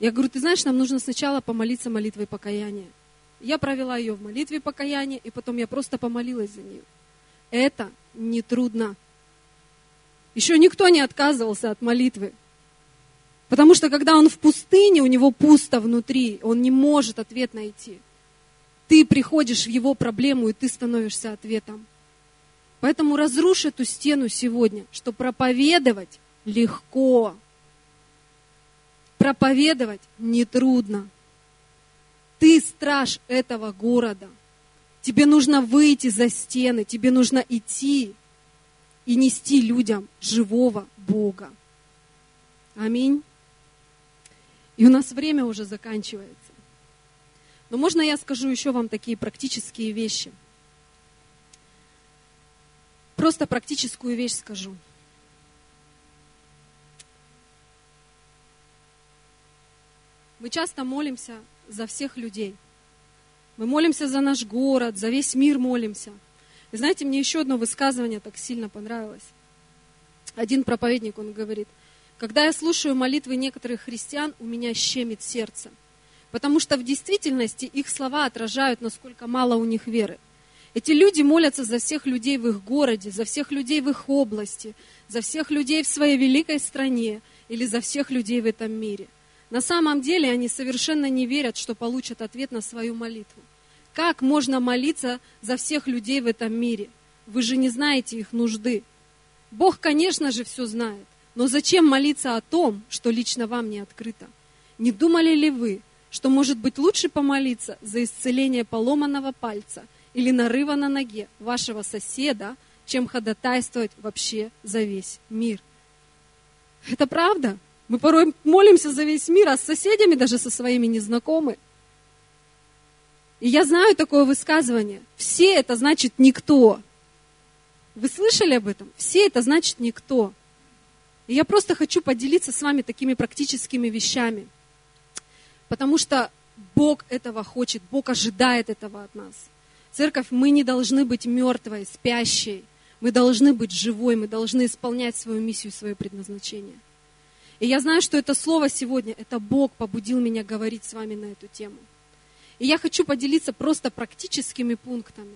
Я говорю, ты знаешь, нам нужно сначала помолиться молитвой покаяния. Я провела ее в молитве покаяния, и потом я просто помолилась за нее. Это не трудно. Еще никто не отказывался от молитвы. Потому что когда он в пустыне, у него пусто внутри, он не может ответ найти. Ты приходишь в его проблему, и ты становишься ответом. Поэтому разрушь эту стену сегодня, что проповедовать легко. Проповедовать нетрудно. Ты страж этого города. Тебе нужно выйти за стены, тебе нужно идти и нести людям живого Бога. Аминь. И у нас время уже заканчивается. Но можно я скажу еще вам такие практические вещи? Просто практическую вещь скажу. Мы часто молимся за всех людей. Мы молимся за наш город, за весь мир молимся. И знаете, мне еще одно высказывание так сильно понравилось. Один проповедник, он говорит, когда я слушаю молитвы некоторых христиан, у меня щемит сердце. Потому что в действительности их слова отражают, насколько мало у них веры. Эти люди молятся за всех людей в их городе, за всех людей в их области, за всех людей в своей великой стране или за всех людей в этом мире. На самом деле они совершенно не верят, что получат ответ на свою молитву. Как можно молиться за всех людей в этом мире? Вы же не знаете их нужды. Бог, конечно же, все знает. Но зачем молиться о том, что лично вам не открыто? Не думали ли вы, что может быть лучше помолиться за исцеление поломанного пальца или нарыва на ноге вашего соседа, чем ходатайствовать вообще за весь мир? Это правда? Мы порой молимся за весь мир, а с соседями даже со своими не. И я знаю такое высказывание. Все это значит никто. Вы слышали об этом? Все это значит никто. И я просто хочу поделиться с вами такими практическими вещами. Потому что Бог этого хочет, Бог ожидает этого от нас. Церковь, мы не должны быть мертвой, спящей. Мы должны быть живой, мы должны исполнять свою миссию, свое предназначение. И я знаю, что это слово сегодня, это Бог побудил меня говорить с вами на эту тему. И я хочу поделиться просто практическими пунктами.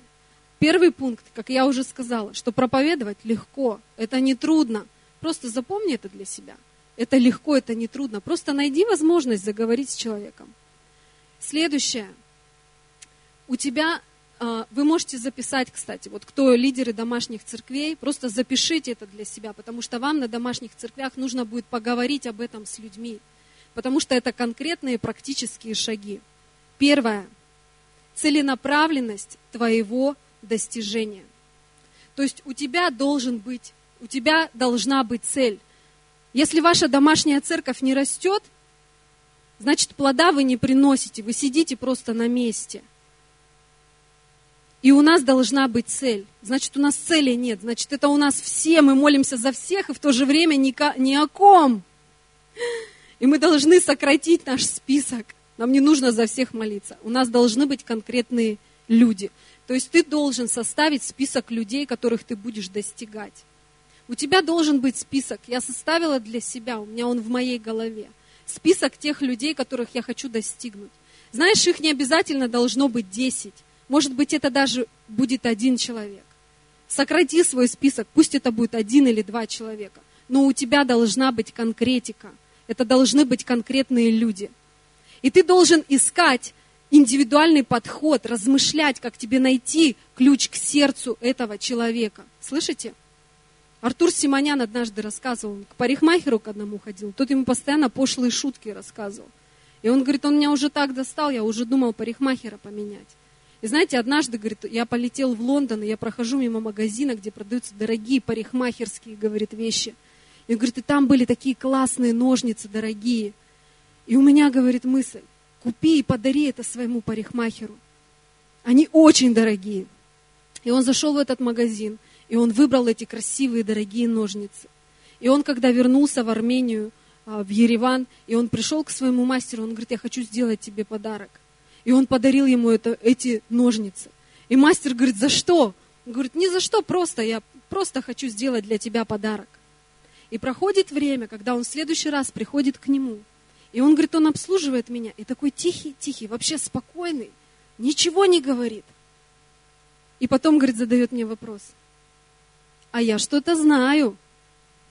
Первый пункт, как я уже сказала, что проповедовать легко, это не трудно. Просто запомни это для себя. Это легко, это не трудно. Просто найди возможность заговорить с человеком. Следующее. У тебя а, вы можете записать, кстати, вот кто лидеры домашних церквей, просто запишите это для себя, потому что вам на домашних церквях нужно будет поговорить об этом с людьми, потому что это конкретные практические шаги. Первое. Целенаправленность твоего достижения. То есть у тебя должен быть, у тебя должна быть цель. Если ваша домашняя церковь не растет, значит плода вы не приносите, вы сидите просто на месте – и у нас должна быть цель. Значит, у нас цели нет. Значит, это у нас все, мы молимся за всех, и в то же время ни, ни о ком. И мы должны сократить наш список. Нам не нужно за всех молиться. У нас должны быть конкретные люди. То есть ты должен составить список людей, которых ты будешь достигать. У тебя должен быть список. Я составила для себя, у меня он в моей голове. Список тех людей, которых я хочу достигнуть. Знаешь, их не обязательно должно быть 10. Может быть, это даже будет один человек. Сократи свой список, пусть это будет один или два человека. Но у тебя должна быть конкретика. Это должны быть конкретные люди. И ты должен искать индивидуальный подход, размышлять, как тебе найти ключ к сердцу этого человека. Слышите? Артур Симонян однажды рассказывал, он к парикмахеру к одному ходил, тот ему постоянно пошлые шутки рассказывал. И он говорит, он меня уже так достал, я уже думал парикмахера поменять. И знаете, однажды, говорит, я полетел в Лондон, и я прохожу мимо магазина, где продаются дорогие парикмахерские, говорит, вещи. И говорит, и там были такие классные ножницы дорогие. И у меня, говорит, мысль, купи и подари это своему парикмахеру. Они очень дорогие. И он зашел в этот магазин, и он выбрал эти красивые, дорогие ножницы. И он, когда вернулся в Армению, а, в Ереван, и он пришел к своему мастеру, он говорит, я хочу сделать тебе подарок. И он подарил ему это, эти ножницы. И мастер говорит, за что? Он говорит, не за что, просто я просто хочу сделать для тебя подарок. И проходит время, когда он в следующий раз приходит к нему. И он говорит, он обслуживает меня. И такой тихий, тихий, вообще спокойный, ничего не говорит. И потом, говорит, задает мне вопрос. А я что-то знаю.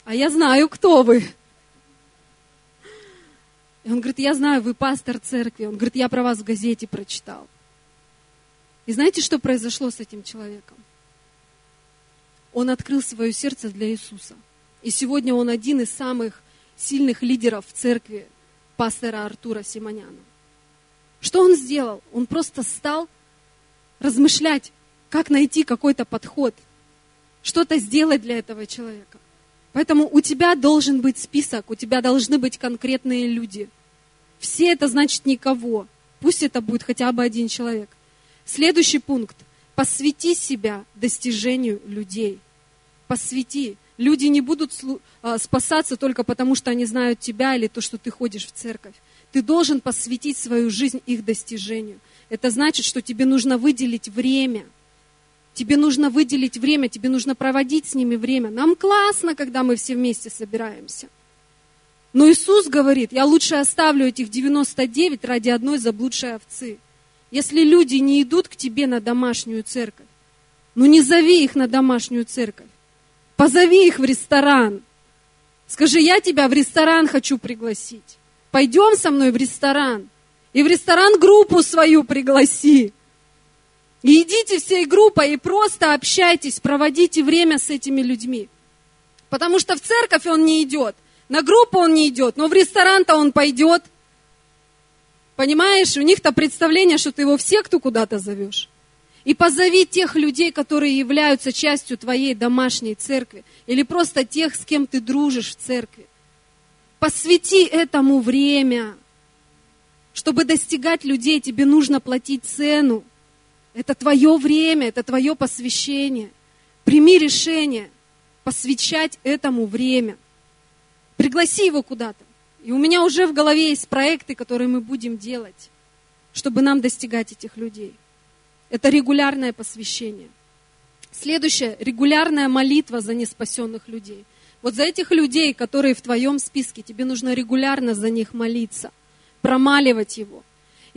А я знаю, кто вы. И он говорит, я знаю, вы пастор церкви. Он говорит, я про вас в газете прочитал. И знаете, что произошло с этим человеком? Он открыл свое сердце для Иисуса. И сегодня он один из самых сильных лидеров в церкви пастора Артура Симоняна. Что он сделал? Он просто стал размышлять, как найти какой-то подход, что-то сделать для этого человека. Поэтому у тебя должен быть список, у тебя должны быть конкретные люди – все это значит никого. Пусть это будет хотя бы один человек. Следующий пункт. Посвяти себя достижению людей. Посвяти. Люди не будут а, спасаться только потому, что они знают тебя или то, что ты ходишь в церковь. Ты должен посвятить свою жизнь их достижению. Это значит, что тебе нужно выделить время. Тебе нужно выделить время, тебе нужно проводить с ними время. Нам классно, когда мы все вместе собираемся. Но Иисус говорит, я лучше оставлю этих 99 ради одной заблудшей овцы. Если люди не идут к тебе на домашнюю церковь, ну не зови их на домашнюю церковь. Позови их в ресторан. Скажи, я тебя в ресторан хочу пригласить. Пойдем со мной в ресторан. И в ресторан группу свою пригласи. И идите всей группой и просто общайтесь, проводите время с этими людьми. Потому что в церковь он не идет, на группу он не идет, но в ресторан-то он пойдет. Понимаешь, у них-то представление, что ты его в секту куда-то зовешь. И позови тех людей, которые являются частью твоей домашней церкви, или просто тех, с кем ты дружишь в церкви. Посвяти этому время. Чтобы достигать людей, тебе нужно платить цену. Это твое время, это твое посвящение. Прими решение посвящать этому время. Пригласи его куда-то. И у меня уже в голове есть проекты, которые мы будем делать, чтобы нам достигать этих людей. Это регулярное посвящение. Следующее, регулярная молитва за неспасенных людей. Вот за этих людей, которые в твоем списке, тебе нужно регулярно за них молиться, промаливать его.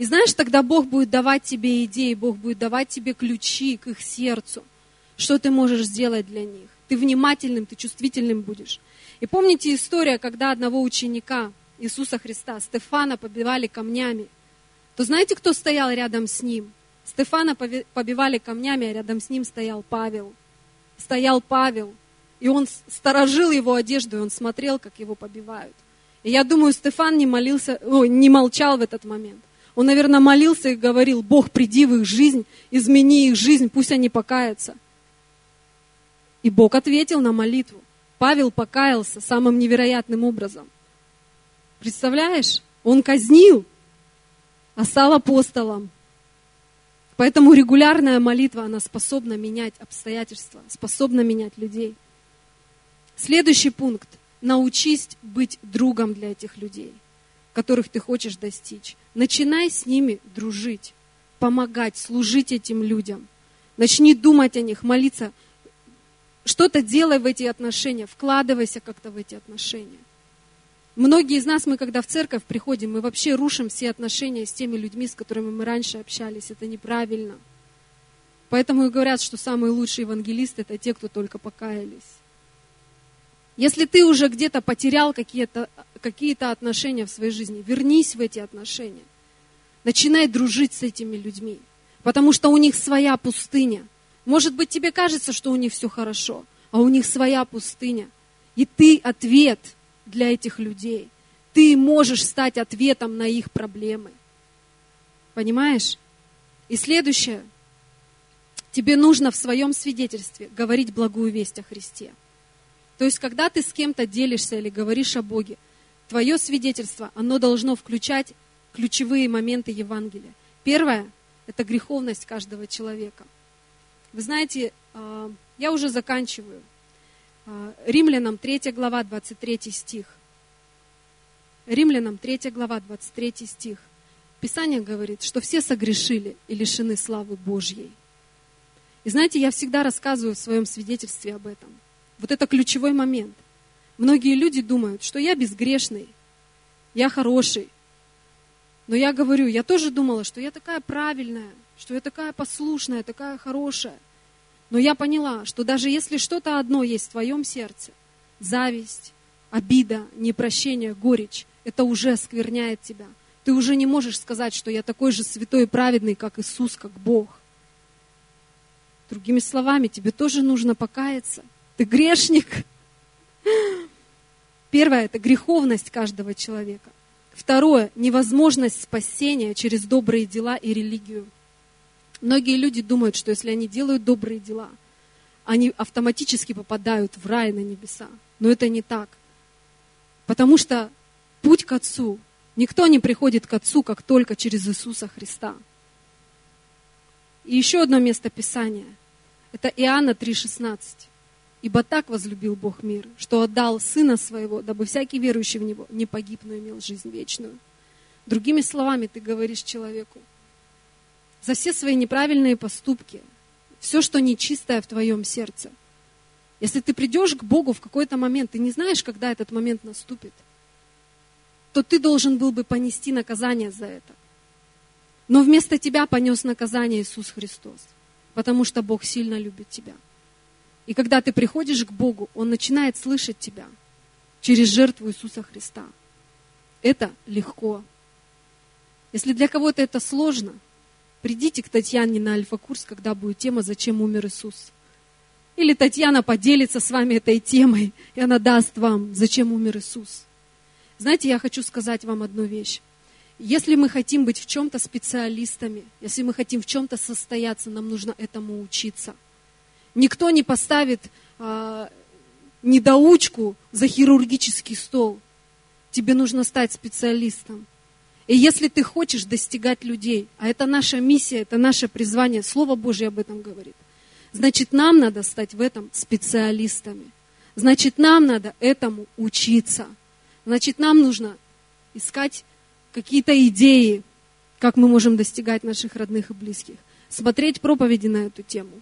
И знаешь, тогда Бог будет давать тебе идеи, Бог будет давать тебе ключи к их сердцу, что ты можешь сделать для них. Ты внимательным, ты чувствительным будешь. И помните история, когда одного ученика Иисуса Христа, Стефана, побивали камнями. То знаете, кто стоял рядом с ним? Стефана побивали камнями, а рядом с ним стоял Павел. Стоял Павел, и он сторожил его одежду, и он смотрел, как его побивают. И я думаю, Стефан не молился, о, не молчал в этот момент. Он, наверное, молился и говорил, Бог, приди в их жизнь, измени их жизнь, пусть они покаятся. И Бог ответил на молитву. Павел покаялся самым невероятным образом. Представляешь? Он казнил, а стал апостолом. Поэтому регулярная молитва, она способна менять обстоятельства, способна менять людей. Следующий пункт. Научись быть другом для этих людей, которых ты хочешь достичь. Начинай с ними дружить, помогать, служить этим людям. Начни думать о них, молиться. Что-то делай в эти отношения, вкладывайся как-то в эти отношения. Многие из нас, мы когда в церковь приходим, мы вообще рушим все отношения с теми людьми, с которыми мы раньше общались. Это неправильно. Поэтому и говорят, что самые лучшие евангелисты – это те, кто только покаялись. Если ты уже где-то потерял какие-то какие отношения в своей жизни, вернись в эти отношения. Начинай дружить с этими людьми, потому что у них своя пустыня. Может быть, тебе кажется, что у них все хорошо, а у них своя пустыня. И ты ответ – для этих людей. Ты можешь стать ответом на их проблемы. Понимаешь? И следующее. Тебе нужно в своем свидетельстве говорить благую весть о Христе. То есть, когда ты с кем-то делишься или говоришь о Боге, твое свидетельство, оно должно включать ключевые моменты Евангелия. Первое – это греховность каждого человека. Вы знаете, а, я уже заканчиваю. А, Римлянам 3 глава, 23 стих. Римлянам 3 глава, 23 стих. Писание говорит, что все согрешили и лишены славы Божьей. И знаете, я всегда рассказываю в своем свидетельстве об этом. Вот это ключевой момент. Многие люди думают, что я безгрешный, я хороший. Но я говорю, я тоже думала, что я такая правильная, что я такая послушная, такая хорошая – но я поняла, что даже если что-то одно есть в твоем сердце, зависть, обида, непрощение, горечь, это уже оскверняет тебя. Ты уже не можешь сказать, что я такой же святой и праведный, как Иисус, как Бог. Другими словами, тебе тоже нужно покаяться. Ты грешник. Первое – это греховность каждого человека. Второе – невозможность спасения через добрые дела и религию – Многие люди думают, что если они делают добрые дела, они автоматически попадают в рай на небеса. Но это не так. Потому что путь к Отцу Никто не приходит к Отцу, как только через Иисуса Христа. И еще одно место Писания. Это Иоанна 3,16. «Ибо так возлюбил Бог мир, что отдал Сына Своего, дабы всякий верующий в Него не погиб, но имел жизнь вечную». Другими словами, ты говоришь человеку, за все свои неправильные поступки, все, что нечистое в твоем сердце. Если ты придешь к Богу в какой-то момент, ты не знаешь, когда этот момент наступит, то ты должен был бы понести наказание за это. Но вместо тебя понес наказание Иисус Христос, потому что Бог сильно любит тебя. И когда ты приходишь к Богу, Он начинает слышать тебя через жертву Иисуса Христа. Это легко. Если для кого-то это сложно – Придите к Татьяне на альфа-курс, когда будет тема «Зачем умер Иисус?». Или Татьяна поделится с вами этой темой, и она даст вам «Зачем умер Иисус?». Знаете, я хочу сказать вам одну вещь. Если мы хотим быть в чем-то специалистами, если мы хотим в чем-то состояться, нам нужно этому учиться. Никто не поставит а, недоучку за хирургический стол. Тебе нужно стать специалистом. И если ты хочешь достигать людей, а это наша миссия, это наше призвание, Слово Божье об этом говорит, значит, нам надо стать в этом специалистами. Значит, нам надо этому учиться. Значит, нам нужно искать какие-то идеи, как мы можем достигать наших родных и близких. Смотреть проповеди на эту тему.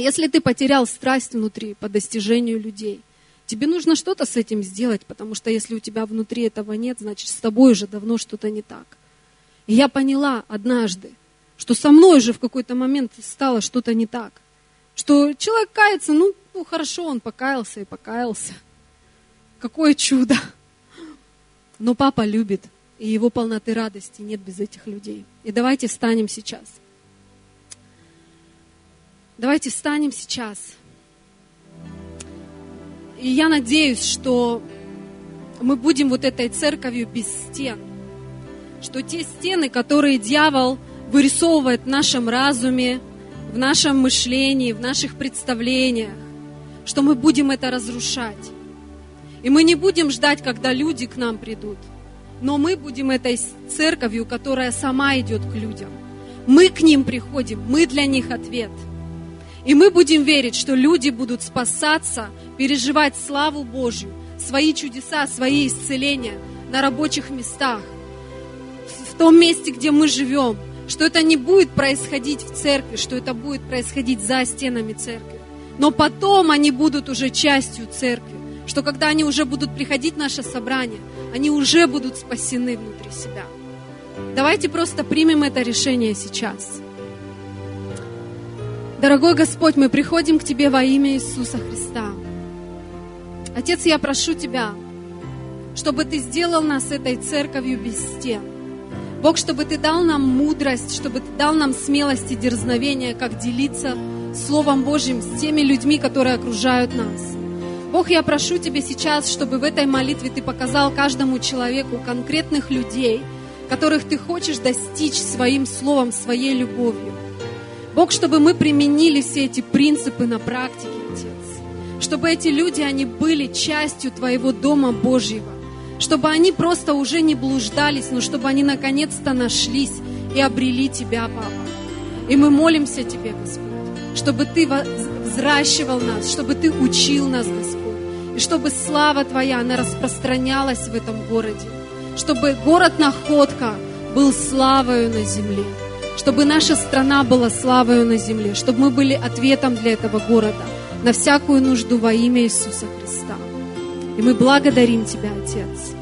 Если ты потерял страсть внутри по достижению людей, Тебе нужно что-то с этим сделать, потому что если у тебя внутри этого нет, значит, с тобой уже давно что-то не так. И я поняла однажды, что со мной уже в какой-то момент стало что-то не так. Что человек кается, ну, ну хорошо, он покаялся и покаялся. Какое чудо. Но папа любит, и его полноты радости нет без этих людей. И давайте встанем сейчас. Давайте встанем сейчас. И я надеюсь, что мы будем вот этой церковью без стен. Что те стены, которые дьявол вырисовывает в нашем разуме, в нашем мышлении, в наших представлениях, что мы будем это разрушать. И мы не будем ждать, когда люди к нам придут, но мы будем этой церковью, которая сама идет к людям. Мы к ним приходим, мы для них ответ – и мы будем верить, что люди будут спасаться, переживать славу Божью, свои чудеса, свои исцеления на рабочих местах, в том месте, где мы живем, что это не будет происходить в церкви, что это будет происходить за стенами церкви. Но потом они будут уже частью церкви, что когда они уже будут приходить в наше собрание, они уже будут спасены внутри себя. Давайте просто примем это решение сейчас. Дорогой Господь, мы приходим к Тебе во имя Иисуса Христа. Отец, я прошу Тебя, чтобы Ты сделал нас этой церковью без стен. Бог, чтобы Ты дал нам мудрость, чтобы Ты дал нам смелость и дерзновение, как делиться Словом Божьим с теми людьми, которые окружают нас. Бог, я прошу Тебя сейчас, чтобы в этой молитве Ты показал каждому человеку конкретных людей, которых Ты хочешь достичь своим словом, своей любовью. Бог, чтобы мы применили все эти принципы на практике, Отец. Чтобы эти люди, они были частью Твоего Дома Божьего. Чтобы они просто уже не блуждались, но чтобы они наконец-то нашлись и обрели Тебя, Папа. И мы молимся Тебе, Господь, чтобы Ты взращивал нас, чтобы Ты учил нас, Господь. И чтобы слава Твоя, она распространялась в этом городе. Чтобы город Находка был славою на земле чтобы наша страна была славою на земле, чтобы мы были ответом для этого города на всякую нужду во имя Иисуса Христа. И мы благодарим Тебя, Отец.